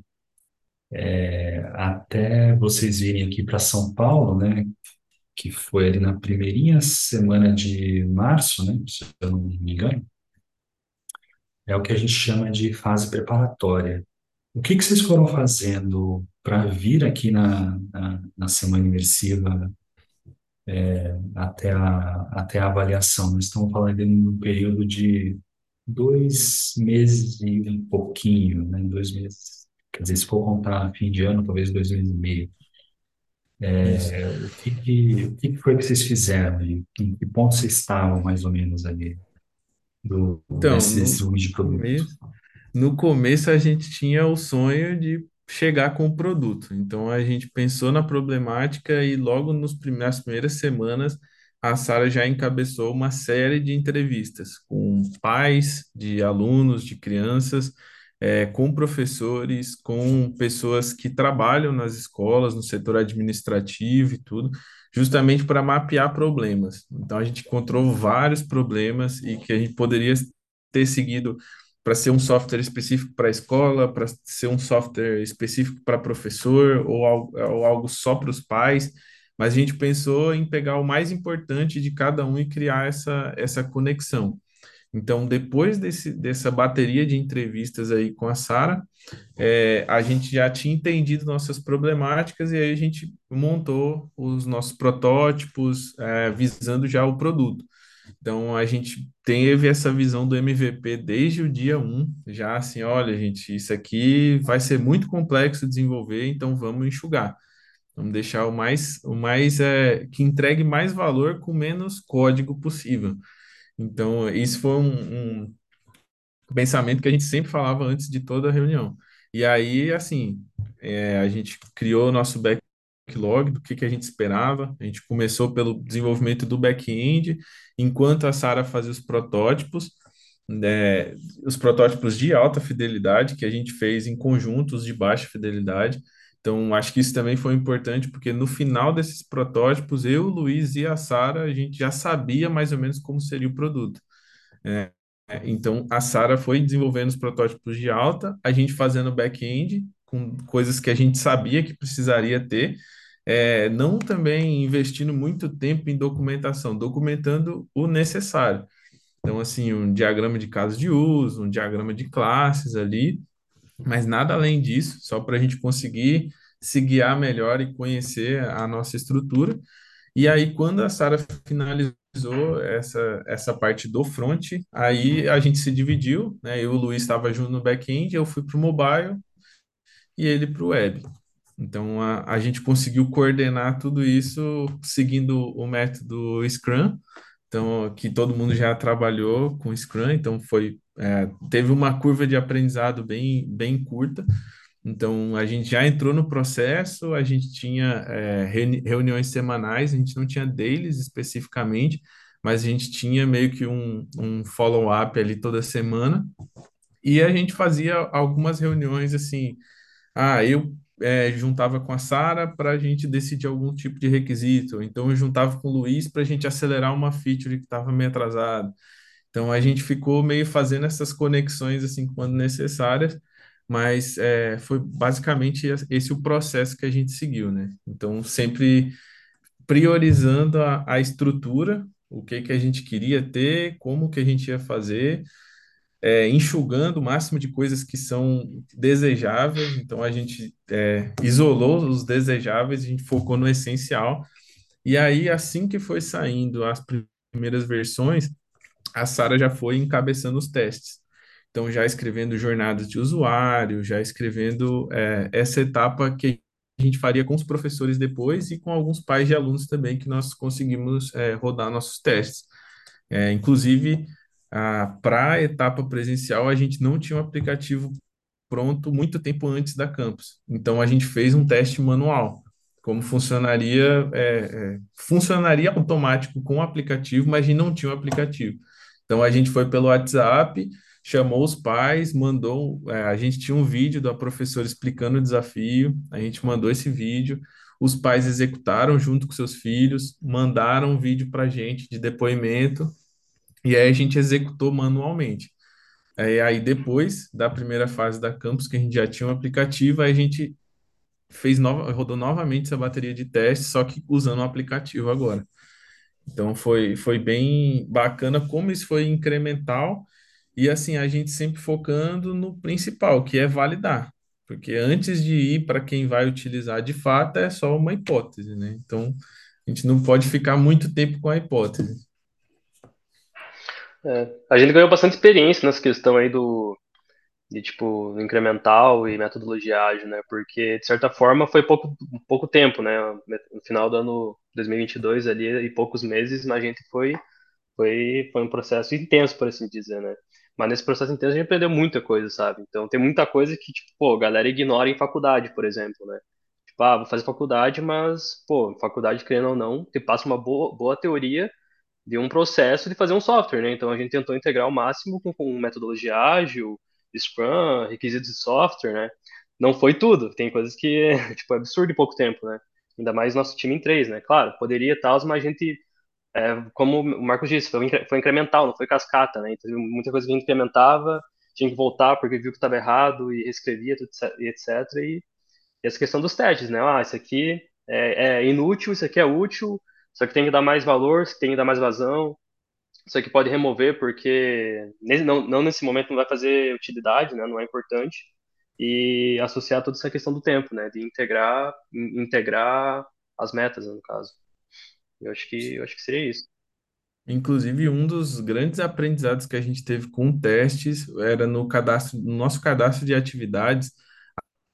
é, até vocês virem aqui para São Paulo, né, que foi ali na primeirinha semana de março, né, se eu não me engano, é o que a gente chama de fase preparatória. O que que vocês foram fazendo para vir aqui na, na, na semana imersiva até a, até a avaliação? Nós estamos falando de um período de dois meses e um pouquinho, né, dois meses. Quer dizer, se for contar fim de ano, talvez dois meses e meio. Isso. O que que, o que foi que vocês fizeram e em que ponto vocês estavam, mais ou menos, ali, do, Então, desse no de produto? começo, No começo a gente tinha o sonho de chegar com o produto. Então a gente pensou na problemática e logo nos nas primeiras semanas a Sara já encabeçou uma série de entrevistas com pais de alunos, de crianças, eh, com professores, com pessoas que trabalham nas escolas, no setor administrativo e tudo, justamente para mapear problemas. Então a gente encontrou vários problemas e que a gente poderia ter seguido para ser um software específico para a escola, para ser um software específico para professor ou ou algo só para os pais, mas a gente pensou em pegar o mais importante de cada um e criar essa, essa conexão. Então, depois desse, dessa bateria de entrevistas aí com a Sara, é, a gente já tinha entendido nossas problemáticas e aí a gente montou os nossos protótipos, é, visando já o produto. Então a gente teve essa visão do MVP desde o dia um, já assim, olha, gente, isso aqui vai ser muito complexo de desenvolver, então vamos enxugar. Vamos deixar o mais, o mais é, que entregue mais valor com menos código possível. Então, isso foi um, um pensamento que a gente sempre falava antes de toda reunião. E aí, assim, é, a gente criou o nosso backlog do que, que a gente esperava. A gente começou pelo desenvolvimento do back-end, enquanto a Sara fazia os protótipos, né, os protótipos de alta fidelidade, que a gente fez em conjuntos de baixa fidelidade. Então, acho que isso também foi importante, porque no final desses protótipos, eu, o Luiz e a Sara, a gente já sabia mais ou menos como seria o produto. É, então, a Sara foi desenvolvendo os protótipos de alta, a gente fazendo back-end, com coisas que a gente sabia que precisaria ter, é, não também investindo muito tempo em documentação, documentando o necessário. Então, assim, um diagrama de casos de uso, um diagrama de classes ali, mas nada além disso, só para a gente conseguir se guiar melhor e conhecer a nossa estrutura. E aí, quando a Sara finalizou essa, essa parte do front, aí a gente se dividiu, né? Eu e o Luiz estava junto no back-end, eu fui para o mobile e ele para o web. Então, a, a gente conseguiu coordenar tudo isso seguindo o método Scrum, então, que todo mundo já trabalhou com Scrum, então foi, é, teve uma curva de aprendizado bem, bem curta, então, a gente já entrou no processo, a gente tinha é, reuni- reuniões semanais, a gente não tinha dailies especificamente, mas a gente tinha meio que um, um follow-up ali toda semana, e a gente fazia algumas reuniões assim. Ah, eu é, juntava com a Sara para a gente decidir algum tipo de requisito, então eu juntava com o Luiz para a gente acelerar uma feature que estava meio atrasada. Então a gente ficou meio fazendo essas conexões assim quando necessárias mas é, foi basicamente esse o processo que a gente seguiu, né? Então, sempre priorizando a, a estrutura, o que que a gente queria ter, como que a gente ia fazer, é, enxugando o máximo de coisas que são desejáveis. Então, a gente é, isolou os desejáveis, a gente focou no essencial. E aí, assim que foi saindo as primeiras versões, a Sara já foi encabeçando os testes. Então, já escrevendo jornadas de usuário, já escrevendo é, essa etapa que a gente faria com os professores depois e com alguns pais de alunos também que nós conseguimos é, rodar nossos testes. É, inclusive, para a etapa presencial, a gente não tinha um aplicativo pronto muito tempo antes da campus. Então, a gente fez um teste manual. Como funcionaria, é, é, funcionaria automático com o aplicativo, mas a gente não tinha um aplicativo. Então, a gente foi pelo WhatsApp, chamou os pais, mandou. É, a gente tinha um vídeo da professora explicando o desafio, a gente mandou esse vídeo. Os pais executaram junto com seus filhos, mandaram um vídeo para a gente de depoimento, e aí a gente executou manualmente. Aí, aí depois da primeira fase da campus, que a gente já tinha um aplicativo, a gente fez nova, rodou novamente essa bateria de testes, só que usando o aplicativo agora. Então foi, foi bem bacana como isso foi incremental e assim a gente sempre focando no principal, que é validar. Porque antes de ir para quem vai utilizar de fato é só uma hipótese, né? Então a gente não pode ficar muito tempo com a hipótese. É, a gente ganhou bastante experiência nessa questão aí do de tipo incremental e metodologia ágil, né? Porque de certa forma foi pouco pouco tempo, né? No final do ano 2022 ali e poucos meses, mas a gente foi foi foi um processo intenso, por assim dizer, né? Mas nesse processo intenso a gente aprendeu muita coisa, sabe? Então tem muita coisa que tipo, pô, a galera ignora em faculdade, por exemplo, né? Tipo, ah, vou fazer faculdade, mas pô, faculdade querendo ou não, te passa uma boa boa teoria de um processo de fazer um software, né? Então a gente tentou integrar ao máximo com, com metodologia ágil, Scrum, requisitos de software, né? Não foi tudo, tem coisas que tipo, é absurdo em pouco tempo, né? Ainda mais nosso time em três, né? Claro, poderia tal, mas a gente, é, como o Marcos disse, foi, foi incremental, não foi cascata, né? Então, muita coisa que a gente implementava, tinha que voltar porque viu que estava errado e reescrevia, tudo, e etc. E, e essa questão dos testes, né? Ah, isso aqui é, é inútil, isso aqui é útil, só que tem que dar mais valor, tem que dar mais vazão. Isso aqui pode remover porque não, não nesse momento não vai fazer utilidade, né? Não é importante. E associar toda essa questão do tempo, né? De integrar, integrar as metas, né, no caso. Eu acho que, eu acho que seria isso. Inclusive, um dos grandes aprendizados que a gente teve com testes era no cadastro, no nosso cadastro de atividades,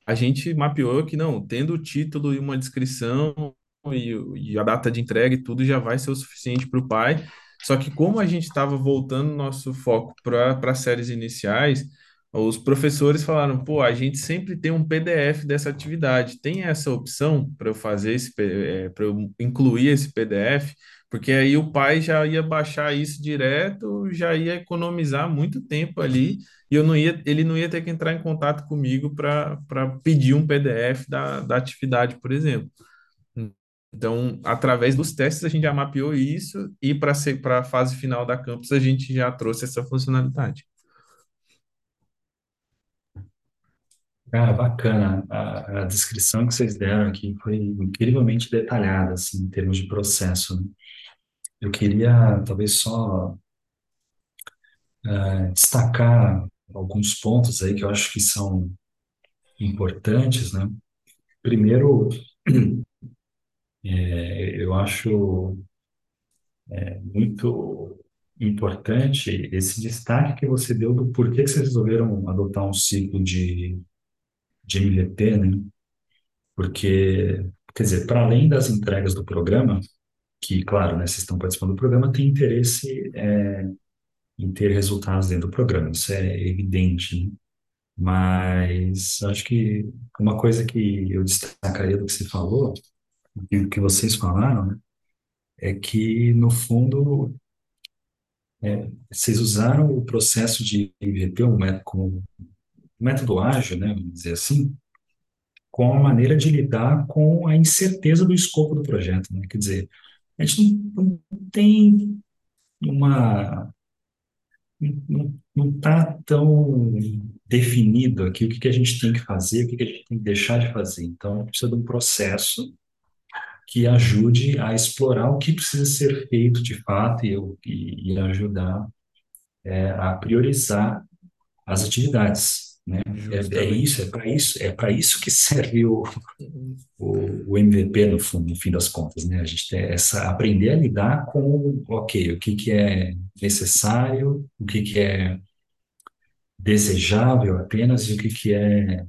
a gente mapeou que não, tendo o título e uma descrição e, e a data de entrega e tudo já vai ser o suficiente para o pai. Só que como a gente estava voltando nosso foco para as séries iniciais, os professores falaram, pô, a gente sempre tem um PDF dessa atividade. Tem essa opção para eu fazer esse, é, para eu incluir esse PDF? Porque aí o pai já ia baixar isso direto, já ia economizar muito tempo ali, e eu não ia, ele não ia ter que entrar em contato comigo para pedir um PDF da, da atividade, por exemplo. Então, através dos testes, a gente já mapeou isso e para a fase final da campus, a gente já trouxe essa funcionalidade. Cara, bacana. A, a descrição que vocês deram aqui foi incrivelmente detalhada, assim, em termos de processo, né? Eu queria, talvez, só uh, destacar alguns pontos aí que eu acho que são importantes, né? Primeiro, é, eu acho é, muito importante esse destaque que você deu do porquê que vocês resolveram adotar um ciclo de, de MVP, né? Porque, quer dizer, para além das entregas do programa, que, claro, né, vocês estão participando do programa, tem interesse é, em ter resultados dentro do programa, isso é evidente, né? Mas acho que uma coisa que eu destacaria do que você falou e o que vocês falaram, né, é que, no fundo, é, vocês usaram o processo de MVP um método, como método ágil, né, vamos dizer assim, com a maneira de lidar com a incerteza do escopo do projeto. Né? Quer dizer, a gente não, não tem uma não está tão definido aqui o que que a gente tem que fazer, o que que a gente tem que deixar de fazer. Então, precisa de um processo que ajude a explorar o que precisa ser feito de fato e, e, e ajudar é, a priorizar as atividades, né? É, é isso, é para isso, é para isso que serve o, o, o MVP no, fundo, no fim das contas, né? A gente tem essa aprender a lidar com, ok, o que que é necessário, o que que é desejável apenas e o que que é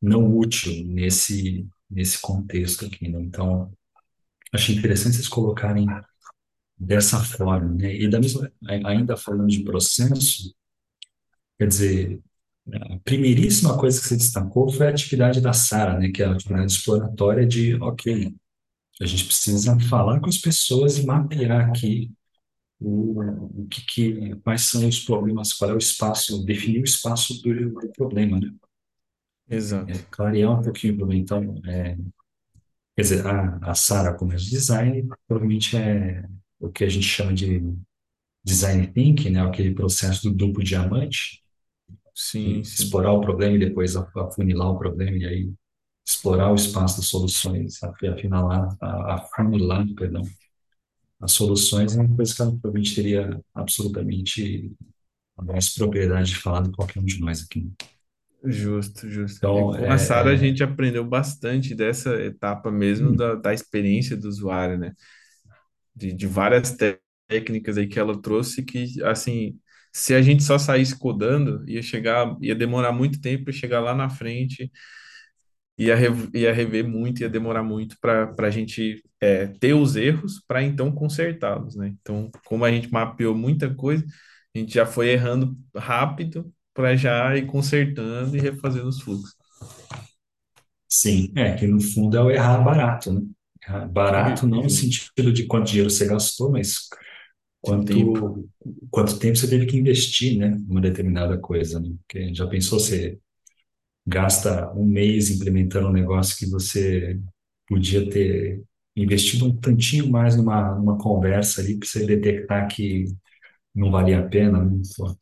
não útil nesse nesse contexto aqui, né? Então, achei interessante vocês colocarem dessa forma, né? E da mesma, ainda falando de processo, quer dizer, a primeiríssima coisa que você destacou foi a atividade da Sara, né? Que é a atividade exploratória de, ok, a gente precisa falar com as pessoas e mapear aqui o, o que, que, quais são os problemas, qual é o espaço, definir o espaço do, do problema, né? É, Exato. clarear um pouquinho o problema. Então, é, quer dizer, a, a Sara como design, provavelmente é o que a gente chama de design thinking, né? Aquele processo do duplo diamante, Sim, sim. explorar o problema e depois afunilar o problema e aí explorar o espaço das soluções, afunilar, afunilar, perdão, as soluções é uma coisa que ela provavelmente teria absolutamente mais propriedade de falar do que qualquer um de nós aqui. Justo, justo. E Então, com a Sara a é, é, gente aprendeu bastante dessa etapa mesmo hum, da, da experiência do usuário, né? De, de várias té- técnicas aí que ela trouxe que, assim, se a gente só saísse codando, ia chegar, ia demorar muito tempo e chegar lá na frente, ia, rev- ia rever muito, ia demorar muito para para a gente é, ter os erros para então consertá-los, né? Então, como a gente mapeou muita coisa, a gente já foi errando rápido para já ir consertando e refazendo os fluxos. sim, é que no fundo é o errar barato, né? Errar Barato não no sentido de quanto dinheiro você gastou, mas De tempo. quanto, quanto tempo você teve que investir, né, numa determinada coisa, né? Porque já pensou, você gasta um mês implementando um negócio que você podia ter investido um tantinho mais numa, numa conversa ali para você detectar que não valia a pena, né? Pô,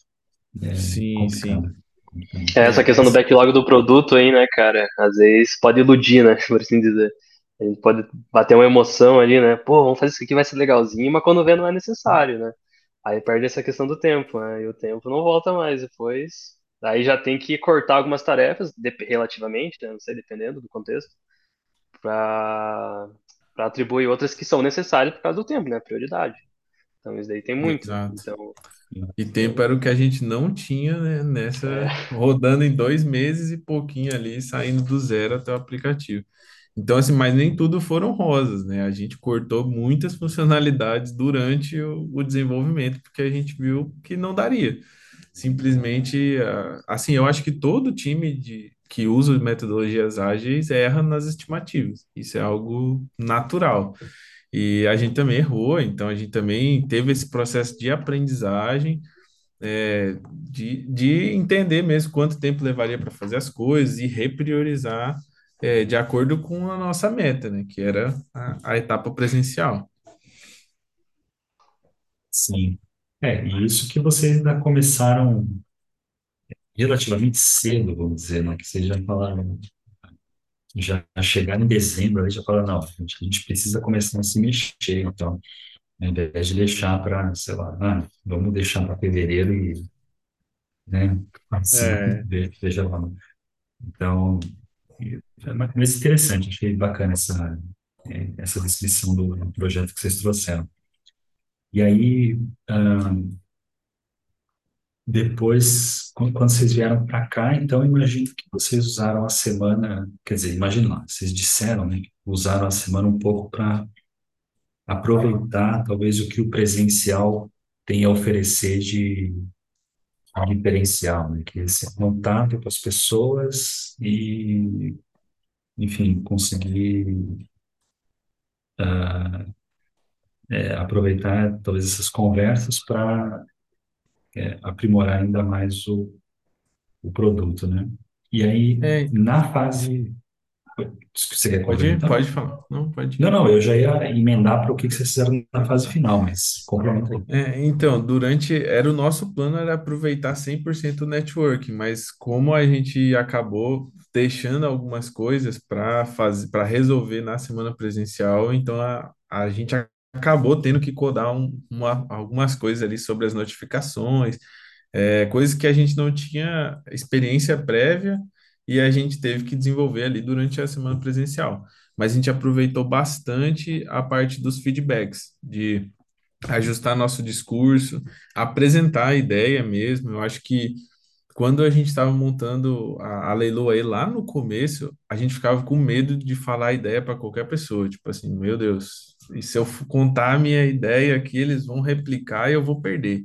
é Sim, sim. complicado. complicado. É, essa questão do backlog do produto aí, né, cara? Às vezes pode iludir, né? Por assim dizer. A gente pode bater uma emoção ali, né? Pô, vamos fazer isso aqui, vai ser legalzinho, mas quando vê não é necessário, né? Aí perde essa questão do tempo, né? E o tempo não volta mais depois. Aí já tem que cortar algumas tarefas, relativamente, né? Não sei, dependendo do contexto, para atribuir outras que são necessárias por causa do tempo, né? Prioridade. Então isso daí tem muito. exato. Então, E tempo era o que a gente não tinha, né, é, nessa rodando em dois meses e pouquinho ali, saindo do zero até o aplicativo. Então, assim, mas nem tudo foram rosas, né? A gente cortou muitas funcionalidades durante o, o desenvolvimento, porque a gente viu que não daria. Simplesmente, ah, assim, eu acho que todo time de, que usa metodologias ágeis erra nas estimativas. Isso é algo natural. E a gente também errou, então a gente também teve esse processo de aprendizagem, é, de, de entender mesmo quanto tempo levaria para fazer as coisas e repriorizar, é, de acordo com a nossa meta, né? Que era a, a etapa presencial. Sim. É, e isso que vocês ainda começaram relativamente cedo, vamos dizer, né? Que vocês já falaram, já chegaram em dezembro, aí já falaram, não, a gente, a gente precisa começar a se mexer, então, ao invés de deixar para, sei lá, ah, vamos deixar para fevereiro e, né, assim, É, ve- veja lá. Então, é coisa interessante, achei bacana essa, é, essa descrição do projeto que vocês trouxeram. E aí, depois, quan- quando vocês vieram para cá, então imagino que vocês usaram a semana, quer dizer, imagina lá, vocês disseram, né, usaram a semana um pouco para aproveitar talvez o que o presencial tem a oferecer de diferencial, né, que é esse contato com as pessoas e, enfim, conseguir é, aproveitar talvez essas conversas para aprimorar ainda mais o, o produto, né? E aí, é, na fase Você quer Pode, pode falar. Não, pode. Não, não, eu já ia emendar para o que vocês fizeram na fase final, mas complementa aí. É, então, durante, era o nosso plano era aproveitar 100% o network, mas como a gente acabou deixando algumas coisas para fazer, para resolver na semana presencial, então a, a gente acabou tendo que codar um- uma- algumas coisas ali sobre as notificações, é, coisas que a gente não tinha experiência prévia e a gente teve que desenvolver ali durante a semana presencial. Mas a gente aproveitou bastante a parte dos feedbacks, de ajustar nosso discurso, apresentar a ideia mesmo. Eu acho que quando a gente estava montando a, a aí lá no começo, a gente ficava com medo de falar a ideia para qualquer pessoa. Tipo assim, meu Deus, e se eu contar a minha ideia aqui, eles vão replicar e eu vou perder.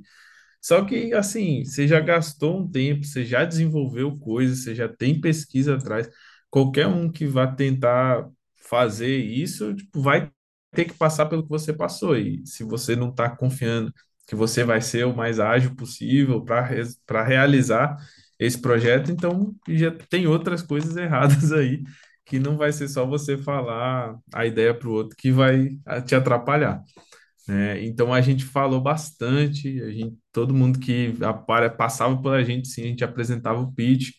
Só que, assim, você já gastou um tempo, você já desenvolveu coisas, você já tem pesquisa atrás. Qualquer um que vá tentar fazer isso, tipo, vai ter que passar pelo que você passou. E se você não está confiando que você vai ser o mais ágil possível para realizar esse projeto, então já tem outras coisas erradas aí, que não vai ser só você falar a ideia para o outro que vai te atrapalhar né? Então a gente falou bastante, a gente, todo mundo que passava pela gente, sim, a gente apresentava o pitch,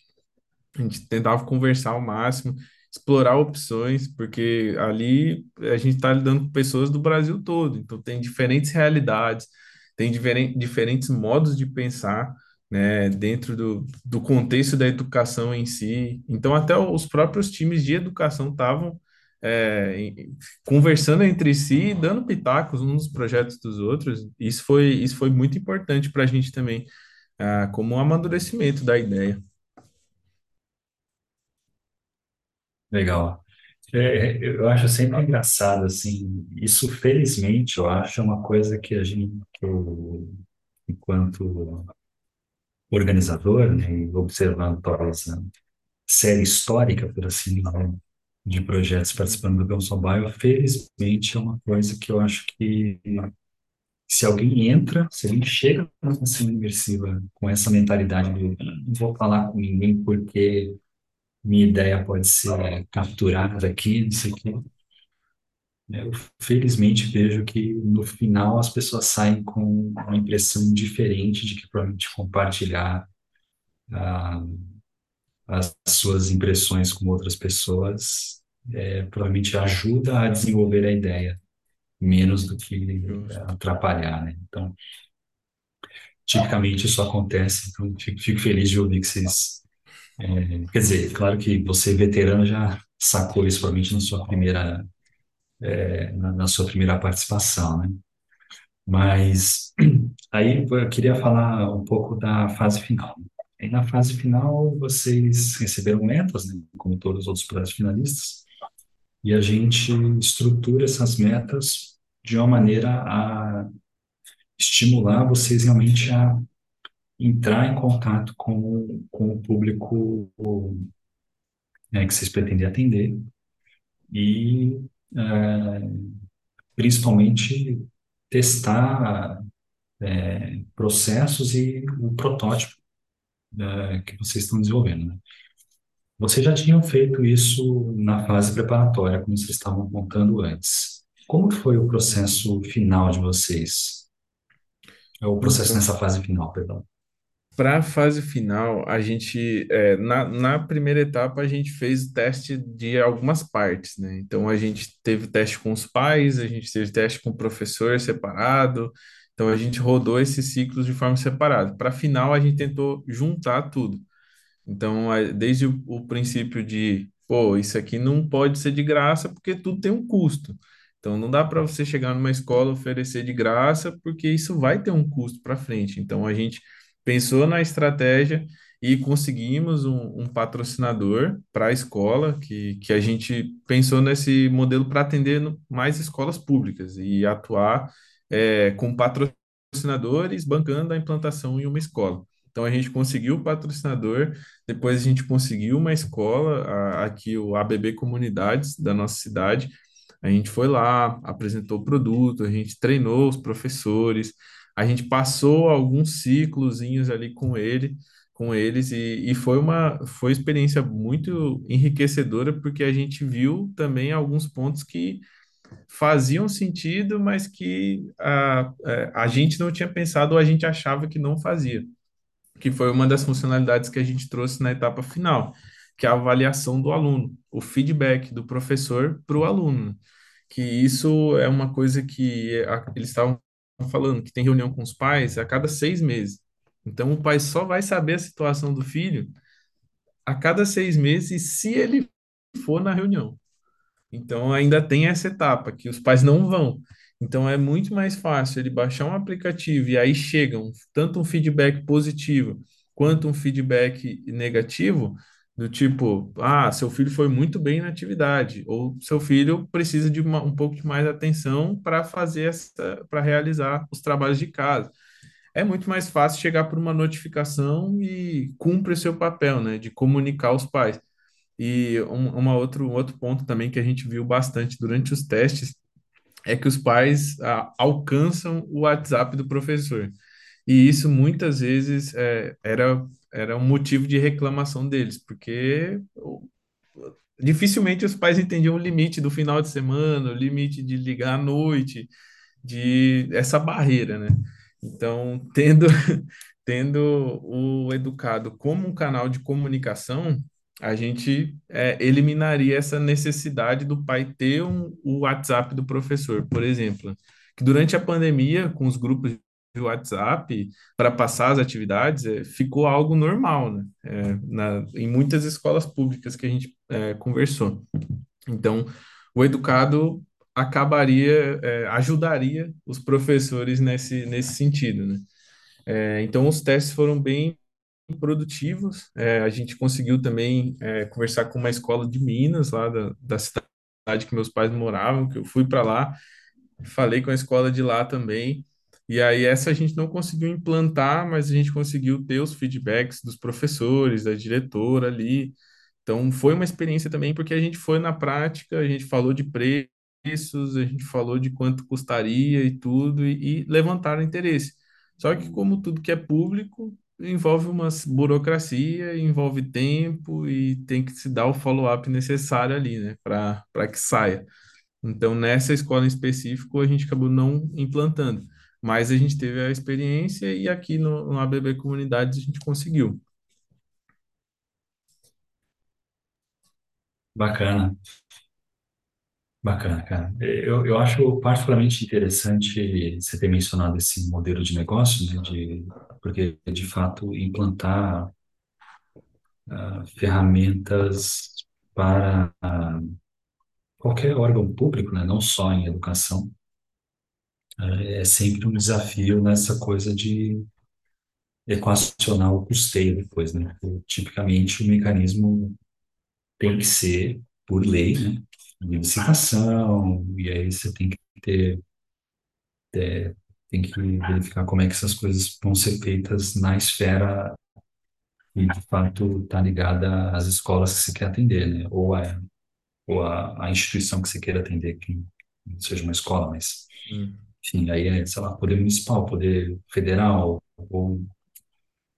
a gente tentava conversar ao máximo, explorar opções, porque ali a gente está lidando com pessoas do Brasil todo, então tem diferentes realidades, tem diferen- diferentes modos de pensar, né, dentro do, do contexto da educação em si. Então, até os próprios times de educação estavam é, conversando entre si, e dando pitacos uns nos projetos dos outros. Isso foi, isso foi muito importante para a gente também, ah, como um amadurecimento da ideia. Legal. É, é, eu acho sempre engraçado, assim, isso felizmente eu acho é uma coisa que a gente, que eu, enquanto organizador, né, observando talvez a série histórica, por assim dizer, de projetos participando do Campus Mobile, felizmente é uma coisa que eu acho que se alguém entra, se alguém chega na ensino imersiva com essa mentalidade de não vou falar com ninguém porque minha ideia pode ser capturada aqui, não sei o quê. Eu felizmente vejo que no final as pessoas saem com uma impressão diferente de que provavelmente compartilhar ah, as suas impressões com outras pessoas é, provavelmente ajuda a desenvolver a ideia, menos do que atrapalhar, né? Então, tipicamente isso acontece, então fico, fico feliz de ouvir que vocês É, quer dizer, claro que você veterano já sacou isso provavelmente na sua primeira, é, na, na sua primeira participação, né? Mas aí eu queria falar um pouco da fase final. E na fase final vocês receberam metas, né, como todos os outros projetos finalistas, e a gente estrutura essas metas de uma maneira a estimular vocês realmente a entrar em contato com, com o público né, que vocês pretendem atender. E é, principalmente testar é, processos e o protótipo que vocês estão desenvolvendo, né? Vocês já tinham feito isso na fase preparatória, como vocês estavam contando antes. Como foi o processo final de vocês? É O processo nessa fase final, perdão. para a fase final, a gente, é, na, na primeira etapa, a gente fez o teste de algumas partes, né? Então, a gente teve teste com os pais, a gente teve teste com o professor separado, então a gente rodou esses ciclos de forma separada. Para final, a gente tentou juntar tudo. Então, desde o, princípio de, pô, isso aqui não pode ser de graça porque tudo tem um custo. Então, não dá para você chegar numa escola oferecer de graça porque isso vai ter um custo para frente. Então, a gente pensou na estratégia e conseguimos um, um patrocinador para a escola, que, que a gente pensou nesse modelo para atender mais escolas públicas e atuar é, com patrocinadores bancando a implantação em uma escola. Então, a gente conseguiu o patrocinador depois a gente conseguiu uma escola, a- aqui o ABB Comunidades da nossa cidade. A gente foi lá, apresentou o produto, a gente treinou os professores, a gente passou alguns ciclozinhos ali com ele, com eles e, e foi uma foi experiência muito enriquecedora porque a gente viu também alguns pontos que faziam sentido, mas que a, é, a gente não tinha pensado ou a gente achava que não fazia, que foi uma das funcionalidades que a gente trouxe na etapa final, que é a avaliação do aluno, o feedback do professor para o aluno, que isso é uma coisa que a- eles estavam falando, que tem reunião com os pais a cada seis meses. Então, o pai só vai saber a situação do filho a cada seis meses se ele for na reunião. Então ainda tem essa etapa que os pais não vão. Então é muito mais fácil ele baixar um aplicativo e aí chegam tanto um feedback positivo quanto um feedback negativo, do tipo, ah, seu filho foi muito bem na atividade, ou seu filho precisa de uma- um pouco de mais atenção para fazer essa, para realizar os trabalhos de casa. É muito mais fácil chegar por uma notificação e cumpre o seu papel, né, de comunicar aos pais. E um, uma outro, um outro ponto também que a gente viu bastante durante os testes é que os pais ah, alcançam o WhatsApp do professor. E isso muitas vezes é, era, era um motivo de reclamação deles, porque dificilmente os pais entendiam o limite do final de semana, o limite de ligar à noite, de essa barreira, né? Então, tendo, tendo o educado como um canal de comunicação, a gente é, eliminaria essa necessidade do pai ter um, o WhatsApp do professor, por exemplo, que durante a pandemia, com os grupos de WhatsApp para passar as atividades, é, ficou algo normal, né? É, na, em muitas escolas públicas que a gente é, conversou. Então, o educado acabaria, é, ajudaria os professores nesse, nesse sentido, né? É, então, os testes foram bem produtivos. É, a gente conseguiu também é, conversar com uma escola de Minas, lá da, da cidade que meus pais moravam, que eu fui para lá, falei com a escola de lá também. E aí, essa a gente não conseguiu implantar, mas a gente conseguiu ter os feedbacks dos professores, da diretora ali. Então, foi uma experiência também, porque a gente foi na prática, a gente falou de preços, a gente falou de quanto custaria e tudo, e, e levantaram interesse. Só que, como tudo que é público, envolve uma burocracia, envolve tempo e tem que se dar o follow-up necessário ali, né, para para que saia. Então, nessa escola em específico, a gente acabou não implantando, mas a gente teve a experiência e aqui no, no ABB Comunidades a gente conseguiu. Bacana, bacana, cara. Eu, eu acho particularmente interessante você ter mencionado esse modelo de negócio, né, de, porque, de fato, implantar ah, ferramentas para ah, qualquer órgão público, né, não só em educação, é sempre um desafio nessa coisa de equacionar o custeio depois, né? Porque, tipicamente, o mecanismo tem que ser, por lei, né? licitação, e aí você tem que ter, é, tem que verificar como é que essas coisas vão ser feitas na esfera que, de fato, está ligada às escolas que você quer atender, né? Ou a, ou a, a instituição que você queira atender, que não seja uma escola, mas, Hum, enfim, aí é, sei lá, poder municipal, poder federal, ou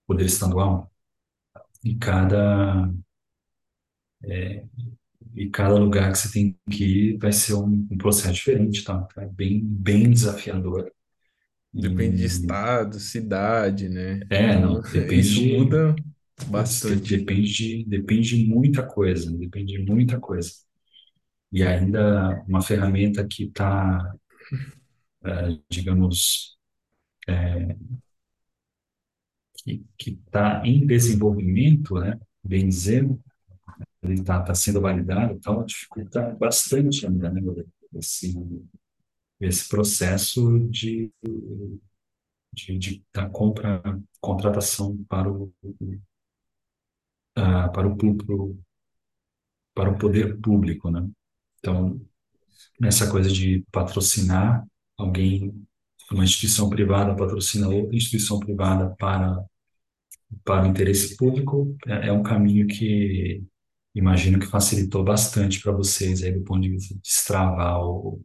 poder estadual. E cada, e cada lugar que você tem que ir vai ser um, um processo diferente, tá? É bem, bem desafiador. Depende de estado, cidade, né? é, Então, não, depende isso muda bastante. depende de, depende de muita coisa, depende de muita coisa. E ainda uma ferramenta que está, digamos, que que está em desenvolvimento, né? Bem dizendo, ele está tá sendo validado, então dificulta bastante ainda, né? Esse, esse processo de, de, de da compra, contratação para o, ah, para o, pro- para o poder público, né? Então, essa coisa de patrocinar alguém, uma instituição privada patrocina outra instituição privada para, para o interesse público, é, é um caminho que imagino que facilitou bastante para vocês aí do ponto de vista de destravar o,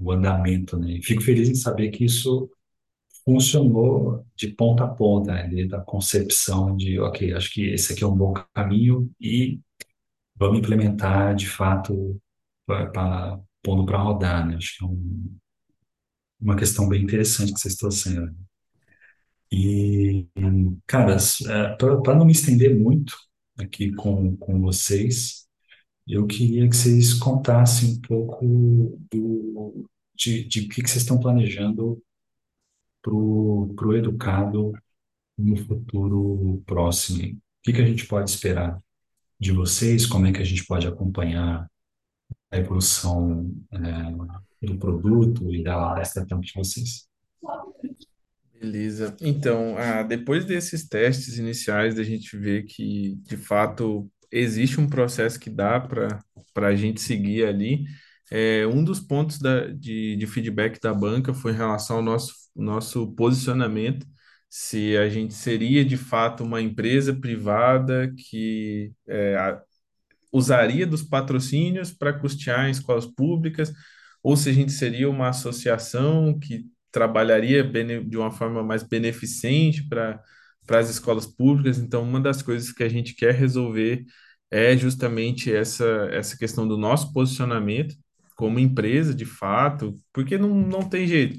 o andamento, né? E fico feliz em saber que isso funcionou de ponta a ponta, né? Desde a concepção de, ok, acho que esse aqui é um bom caminho e vamos implementar de fato pondo para rodar, né? Acho que é um, uma questão bem interessante que vocês trouxeram. E, cara, para não me estender muito aqui com, com vocês, eu queria que vocês contassem um pouco do, de, de que, que vocês estão planejando para o educado no futuro próximo. O que, que a gente pode esperar de vocês? Como é que a gente pode acompanhar a evolução é, do produto e da, da estratégia de vocês? Beleza. Então, ah, depois desses testes iniciais, da gente ver que, de fato, existe um processo que dá para a gente seguir ali, é, um dos pontos da, de, de feedback da banca foi em relação ao nosso, nosso posicionamento, se a gente seria, de fato, uma empresa privada que é, a- usaria dos patrocínios para custear escolas públicas, ou se a gente seria uma associação que trabalharia de uma forma mais beneficente para para as escolas públicas. Então, uma das coisas que a gente quer resolver é justamente essa, essa questão do nosso posicionamento como empresa, de fato, porque não, não tem jeito.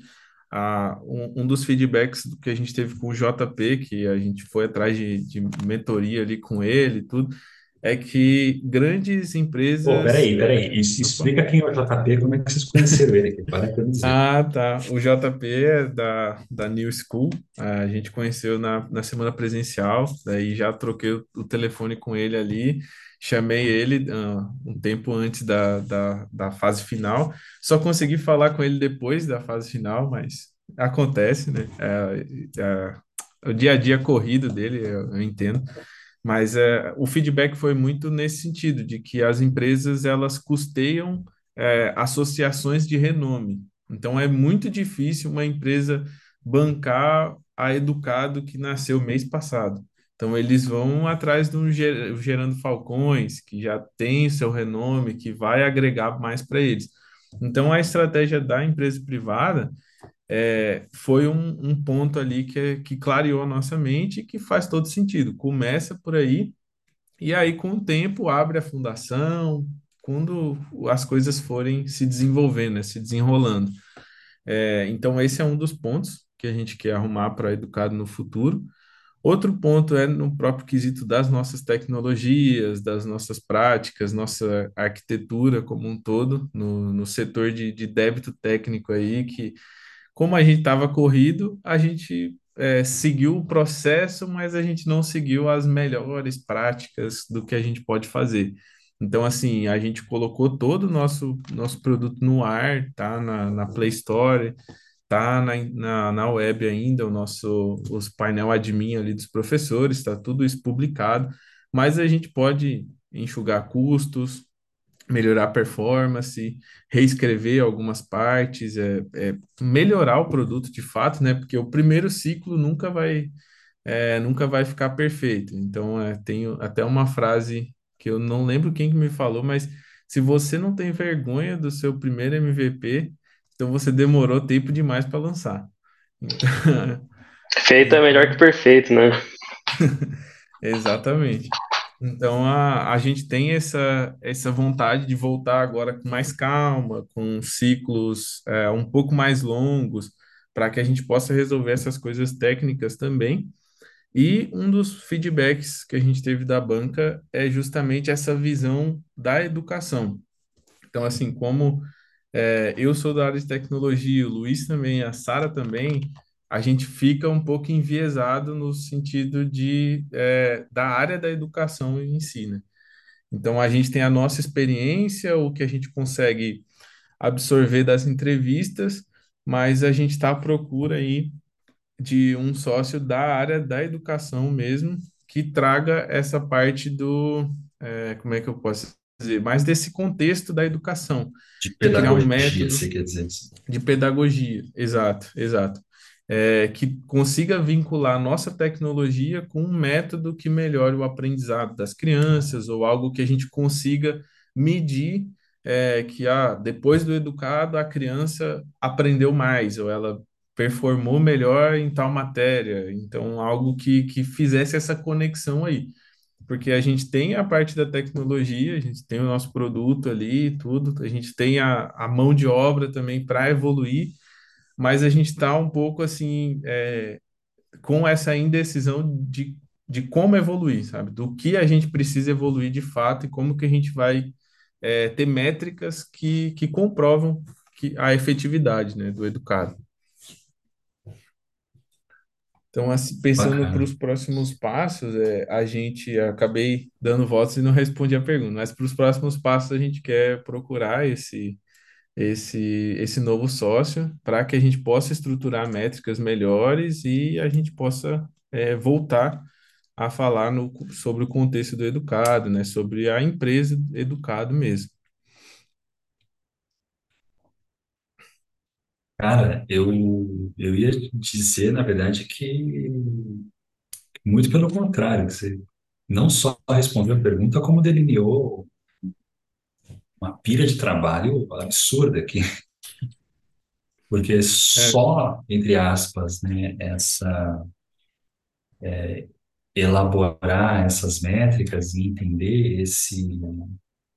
Ah, um, um dos feedbacks que a gente teve com o JP, que a gente foi atrás de, de mentoria ali com ele e tudo, é que grandes Pô, empresas. peraí, é, peraí. Isso, explica quem é o JP, como é que vocês conheceram ele aqui? Para que eu dizer. Ah, tá. O JP é da, da New School. A gente conheceu na, na semana presencial, daí já troquei o, o telefone com ele ali, chamei ele ah, um tempo antes da, da, da fase final. Só consegui falar com ele depois da fase final, mas acontece, né? É, é, o dia a dia corrido dele, eu, eu entendo. Mas é, o feedback foi muito nesse sentido, de que as empresas elas custeiam é, associações de renome. Então é muito difícil uma empresa bancar a Educado que nasceu mês passado. Então eles vão atrás Ger- Gerando Falcões, que já tem seu renome, que vai agregar mais para eles. Então a estratégia da empresa privada é, foi um, um ponto ali que, que clareou a nossa mente e que faz todo sentido. Começa por aí, e aí, com o tempo, abre a fundação, quando as coisas forem se desenvolvendo, né, se desenrolando. É, então, esse é um dos pontos que a gente quer arrumar para Educado no futuro. Outro ponto é no próprio quesito das nossas tecnologias, das nossas práticas, nossa arquitetura como um todo, no, no setor de, de débito técnico aí, que como a gente estava corrido, a gente é, seguiu o processo, mas a gente não seguiu as melhores práticas do que a gente pode fazer. Então, assim, a gente colocou todo o nosso, nosso produto no ar, tá? Na, na Play Store, tá na, na, na web ainda, o nosso os painel admin ali dos professores, está tudo isso publicado, mas a gente pode enxugar custos, melhorar a performance, reescrever algumas partes, é, é melhorar o produto de fato, né? Porque o primeiro ciclo nunca vai, é, nunca vai ficar perfeito. Então, é, tenho até uma frase que eu não lembro quem que me falou, mas se você não tem vergonha do seu primeiro MVP, então você demorou tempo demais para lançar. Feito é melhor que perfeito, né? Exatamente. Então a, a gente tem essa, essa vontade de voltar agora com mais calma, com ciclos é, um pouco mais longos, para que a gente possa resolver essas coisas técnicas também. E um dos feedbacks que a gente teve da banca é justamente essa visão da educação. Então, assim, como é, eu sou da área de tecnologia, o Luiz também, a Sara também, a gente fica um pouco enviesado no sentido de, é, da área da educação em si, né? Então, a gente tem a nossa experiência, o que a gente consegue absorver das entrevistas, mas a gente está à procura aí de um sócio da área da educação mesmo, que traga essa parte do, é, como é que eu posso dizer, mais desse contexto da educação, De criar um pedagogia, método você quer dizer de pedagogia, exato, exato. É, que consiga vincular nossa tecnologia com um método que melhore o aprendizado das crianças ou algo que a gente consiga medir é, que ah, depois do educado a criança aprendeu mais ou ela performou melhor em tal matéria. Então, algo que, que fizesse essa conexão aí. Porque a gente tem a parte da tecnologia, a gente tem o nosso produto ali, tudo, a gente tem a, a mão de obra também para evoluir, mas a gente está um pouco assim, é, com essa indecisão de, de como evoluir, sabe? Do que a gente precisa evoluir de fato e como que a gente vai é, ter métricas que, que comprovam que, a efetividade, né, do educado. Então, assim, pensando para os próximos passos, é, a gente acabei dando votos e não respondi a pergunta, mas para os próximos passos a gente quer procurar esse esse esse novo sócio para que a gente possa estruturar métricas melhores e a gente possa é, voltar a falar no, sobre o contexto do educado, né, sobre a empresa educado mesmo. Cara, eu, eu ia dizer, na verdade, que muito pelo contrário, que você não só respondeu a pergunta, como delineou uma pilha de trabalho absurda aqui, porque É, só, entre aspas, né, essa elaborar essas métricas e entender esse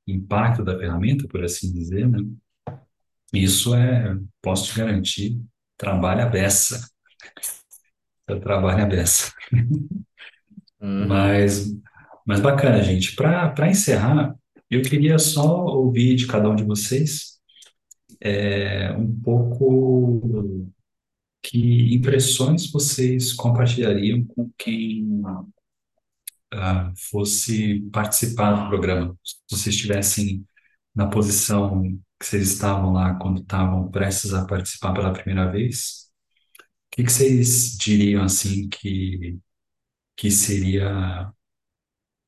impacto da ferramenta, por assim dizer, né, isso é, posso te garantir, trabalho à beça, é trabalho à beça. uhum. Mas, mas bacana, gente. Para encerrar, eu queria só ouvir de cada um de vocês é, um pouco que impressões vocês compartilhariam com quem ah, fosse participar do programa. Se vocês estivessem na posição que vocês estavam lá quando estavam prestes a participar pela primeira vez, o que que vocês diriam assim que, que seria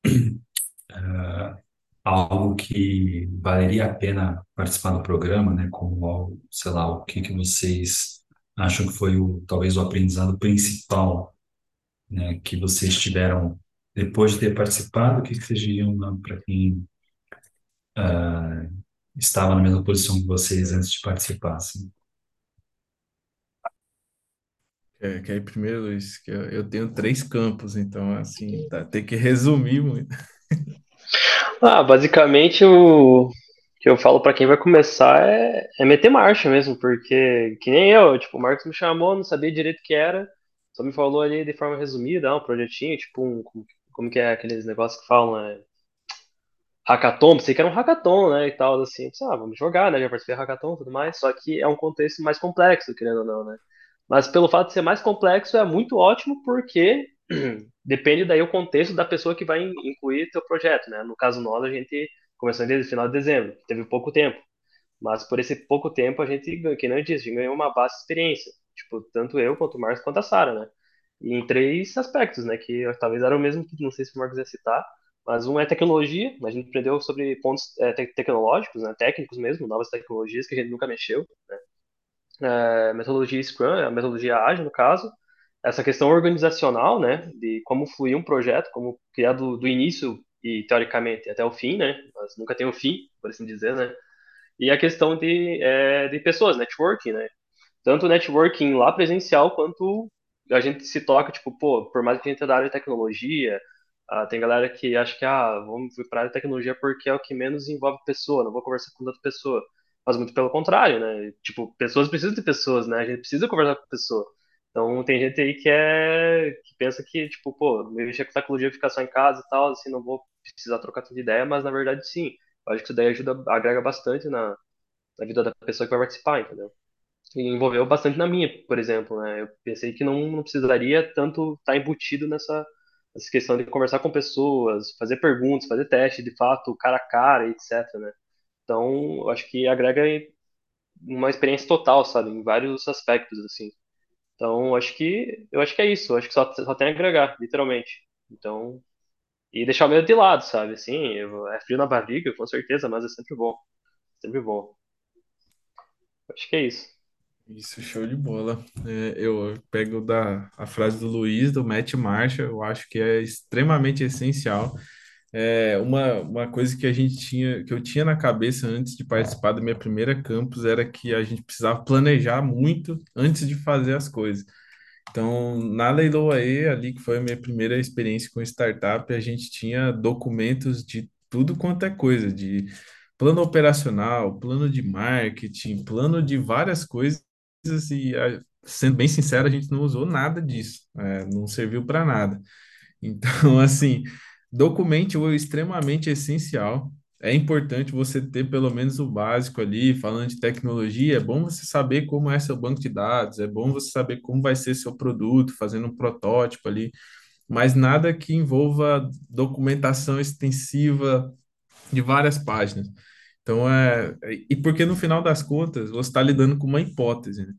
algo que valeria a pena participar do programa, né? Como, sei lá, o que que vocês acham que foi o, talvez o aprendizado principal, né? Que vocês tiveram depois de ter participado, o que que vocês diriam para quem estava na mesma posição que vocês antes de participar, assim? Quer, quer ir primeiro, Luiz? Que eu, eu tenho três campos, então, assim, tá, tem que resumir muito. Ah, basicamente o que eu falo pra quem vai começar é, é meter marcha mesmo, porque que nem eu, tipo, o Marcos me chamou, não sabia direito o que era, só me falou ali de forma resumida, um projetinho, tipo, um, como, como que é aqueles negócios que falam, né? Hackathon, pensei que era um hackathon, né, e tal, assim, pensei, ah, vamos jogar, né, já participei de hackathon e tudo mais, só que é um contexto mais complexo, querendo ou não, né. Mas pelo fato de ser mais complexo, é muito ótimo, porque depende daí o contexto da pessoa que vai in- incluir teu projeto, né. No caso nós, a gente começou desde o final de dezembro, teve pouco tempo, mas por esse pouco tempo a gente, ganhou- que não disse, ganhou uma vasta experiência, tipo, tanto eu, quanto o Marcos, quanto a Sara, né. E em três aspectos, né, que talvez era o mesmo que não sei se o Marcos ia citar, mas um é tecnologia, a gente aprendeu sobre pontos é, te- tecnológicos, né, técnicos mesmo, novas tecnologias que a gente nunca mexeu. É, metodologia Scrum, a metodologia ágil, no caso. Essa questão organizacional, né, de como fluir um projeto, como criar do, do início e, teoricamente, até o fim, né, mas nunca tem o fim, por assim dizer, né. E a questão de, é, de pessoas, networking, né, tanto networking lá presencial quanto a gente se toca, tipo, pô, por mais que a gente é da área de tecnologia, ah, tem galera que acha que, ah, vamos para a área de tecnologia porque é o que menos envolve pessoa, não vou conversar com outra pessoa. Mas muito pelo contrário, né? Tipo, pessoas precisam de pessoas, né? A gente precisa conversar com pessoa. Então, tem gente aí que é que pensa que, tipo, pô, mexer com tecnologia ficar só em casa e tal, assim, não vou precisar trocar tanta ideia, mas na verdade sim. Eu acho que isso daí ajuda, agrega bastante na, na vida da pessoa que vai participar, entendeu? E envolveu bastante na minha, por exemplo, né? Eu pensei que não, não precisaria tanto estar embutido nessa, nessa questão de conversar com pessoas, fazer perguntas, fazer teste de fato, cara a cara, etc, né? Então, eu acho que agrega uma experiência total, sabe, em vários aspectos, assim. Então, acho que eu acho que é isso, acho que só, só tem a agregar, literalmente. Então, e deixar o medo de lado, sabe? Assim, eu- é frio na barriga, com certeza, mas é sempre bom, sempre bom. Acho que é isso. Isso, show de bola. É, eu pego da, a frase do Luiz, do Matt Marshall, eu acho que é extremamente essencial É, uma, uma coisa que a gente tinha, que eu tinha na cabeça antes de participar da minha primeira campus era que a gente precisava planejar muito antes de fazer as coisas. Então, na Leiloaê, ali que foi a minha primeira experiência com startup, a gente tinha documentos de tudo quanto é coisa, de plano operacional, plano de marketing, plano de várias coisas, e, sendo bem sincero, a gente não usou nada disso, é, não serviu para nada. Então, assim, documente o extremamente essencial. É importante você ter pelo menos o básico ali, falando de tecnologia, é bom você saber como é seu banco de dados, é bom você saber como vai ser seu produto, fazendo um protótipo ali, mas nada que envolva documentação extensiva de várias páginas. Então, é, e porque no final das contas, você está lidando com uma hipótese, né?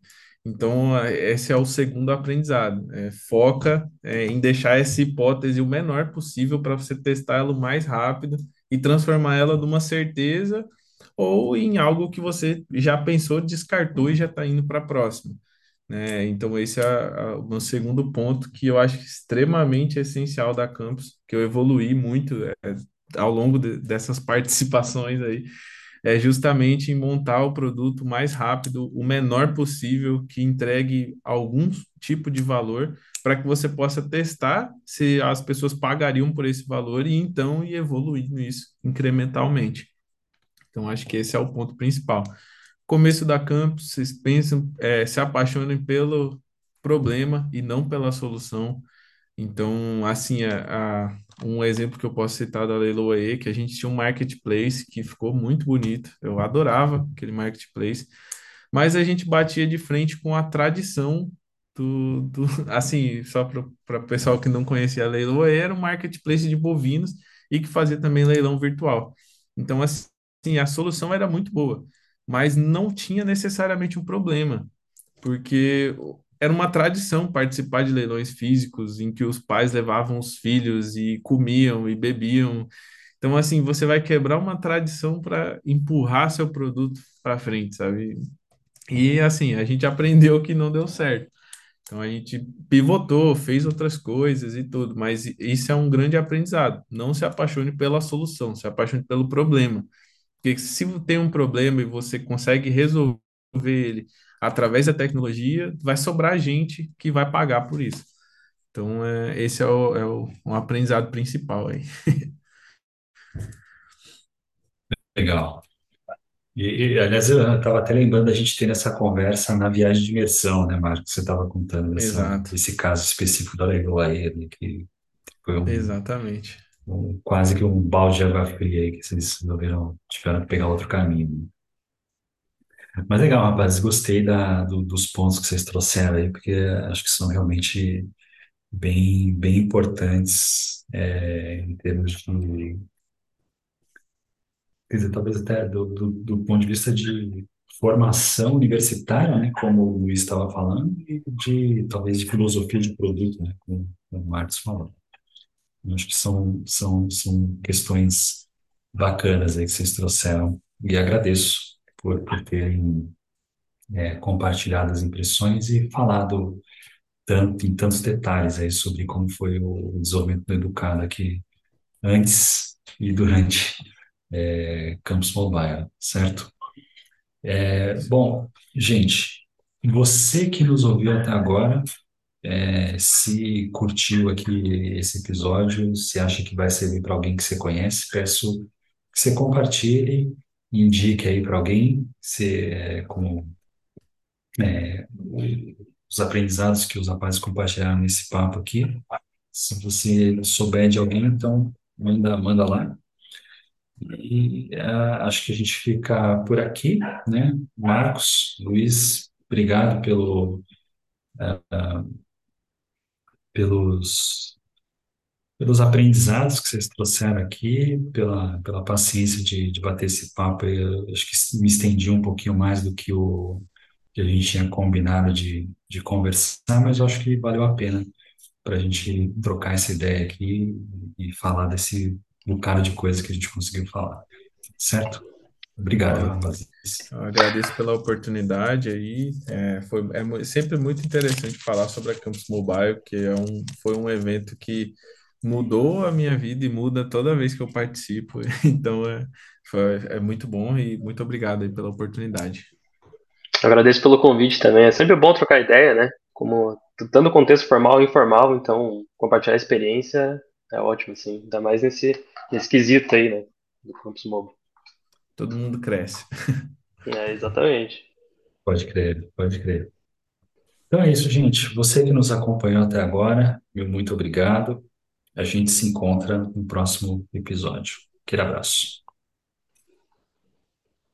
Então, esse é o segundo aprendizado. É, foca, é, em deixar essa hipótese o menor possível para você testar ela o mais rápido e transformar ela numa certeza ou em algo que você já pensou, descartou e já está indo para a próxima. Né? Então, esse é a- a- o meu segundo ponto que eu acho extremamente essencial da Campus, que eu evoluí muito é, ao longo de- dessas participações aí é justamente em montar o produto mais rápido, o menor possível, que entregue algum tipo de valor para que você possa testar se as pessoas pagariam por esse valor e então ir evoluindo isso incrementalmente. Então, acho que esse é o ponto principal. Começo da campus, vocês pensam, é, se apaixonem pelo problema e não pela solução. Então, assim, a, a- um exemplo que eu posso citar da Leiloaê, que a gente tinha um marketplace que ficou muito bonito. Eu adorava aquele marketplace, mas a gente batia de frente com a tradição do, do assim, só para o pessoal que não conhecia a Leiloaê, era um marketplace de bovinos e que fazia também leilão virtual. Então, assim, a solução era muito boa, mas não tinha necessariamente um problema porque era uma tradição participar de leilões físicos em que os pais levavam os filhos e comiam e bebiam. Então, assim, você vai quebrar uma tradição para empurrar seu produto para frente, sabe? E assim, a gente aprendeu que não deu certo. Então a gente pivotou, fez outras coisas e tudo, mas isso é um grande aprendizado. Não se apaixone pela solução, se apaixone pelo problema. Porque se tem um problema e você consegue resolver ele através da tecnologia, vai sobrar gente que vai pagar por isso. Então, é, esse é o, é o um aprendizado principal aí. Legal. E, e, aliás, eu estava até lembrando da gente ter essa conversa na viagem de imersão, né, Marcos? Você estava contando dessa, Exato, desse caso específico da Leroy, ali, que foi um, exatamente. um- quase que um balde de água fria aí, que vocês resolveram, tiveram que pegar outro caminho. Mas legal, rapaz, gostei da, do- dos pontos que vocês trouxeram aí, porque acho que são realmente bem, bem importantes é, em termos de quer dizer, talvez até do, do, do ponto de vista de formação universitária, né, como o Luiz estava falando, e de talvez de filosofia de produto, né, como, como o Marcos falou. Eu acho que são, são, são questões bacanas aí que vocês trouxeram e agradeço por, por terem é, compartilhado as impressões e falado tanto em tantos detalhes aí sobre como foi o desenvolvimento do Educado aqui antes e durante é, Campus Mobile, certo? É, bom, gente, você que nos ouviu até agora, é, se curtiu aqui esse episódio, se acha que vai servir para alguém que você conhece, peço que você compartilhe, indique aí para alguém, se, é, com é, os aprendizados que os rapazes compartilharam nesse papo aqui. Se você souber de alguém, então manda, manda lá. E ah, acho que a gente fica por aqui, né? Marcos, Luiz, obrigado pelo, pelos, pelos aprendizados que vocês trouxeram aqui, pela, pela paciência de, de bater esse papo. Eu acho que me estendi um pouquinho mais do que o que a gente tinha combinado de, de conversar, mas eu acho que valeu a pena para a gente trocar essa ideia aqui e falar desse bocado de coisa que a gente conseguiu falar. Certo? Obrigado, Ó, rapaz. eu agradeço pela oportunidade aí. É, foi, é sempre muito interessante falar sobre a Campus Mobile, que é um, foi um evento que mudou a minha vida e muda toda vez que eu participo. Então é, foi- é muito bom e muito obrigado aí pela oportunidade. Agradeço pelo convite também. É sempre bom trocar ideia, né? Como tanto no contexto formal e informal, então compartilhar a experiência é ótimo, assim. Ainda mais nesse, nesse quesito aí, né? Do Campus Mobile. Todo mundo cresce. É, exatamente. Pode crer, pode crer. Então é isso, gente. Você que nos acompanhou até agora, meu muito obrigado. A gente se encontra no próximo episódio. Aquele abraço.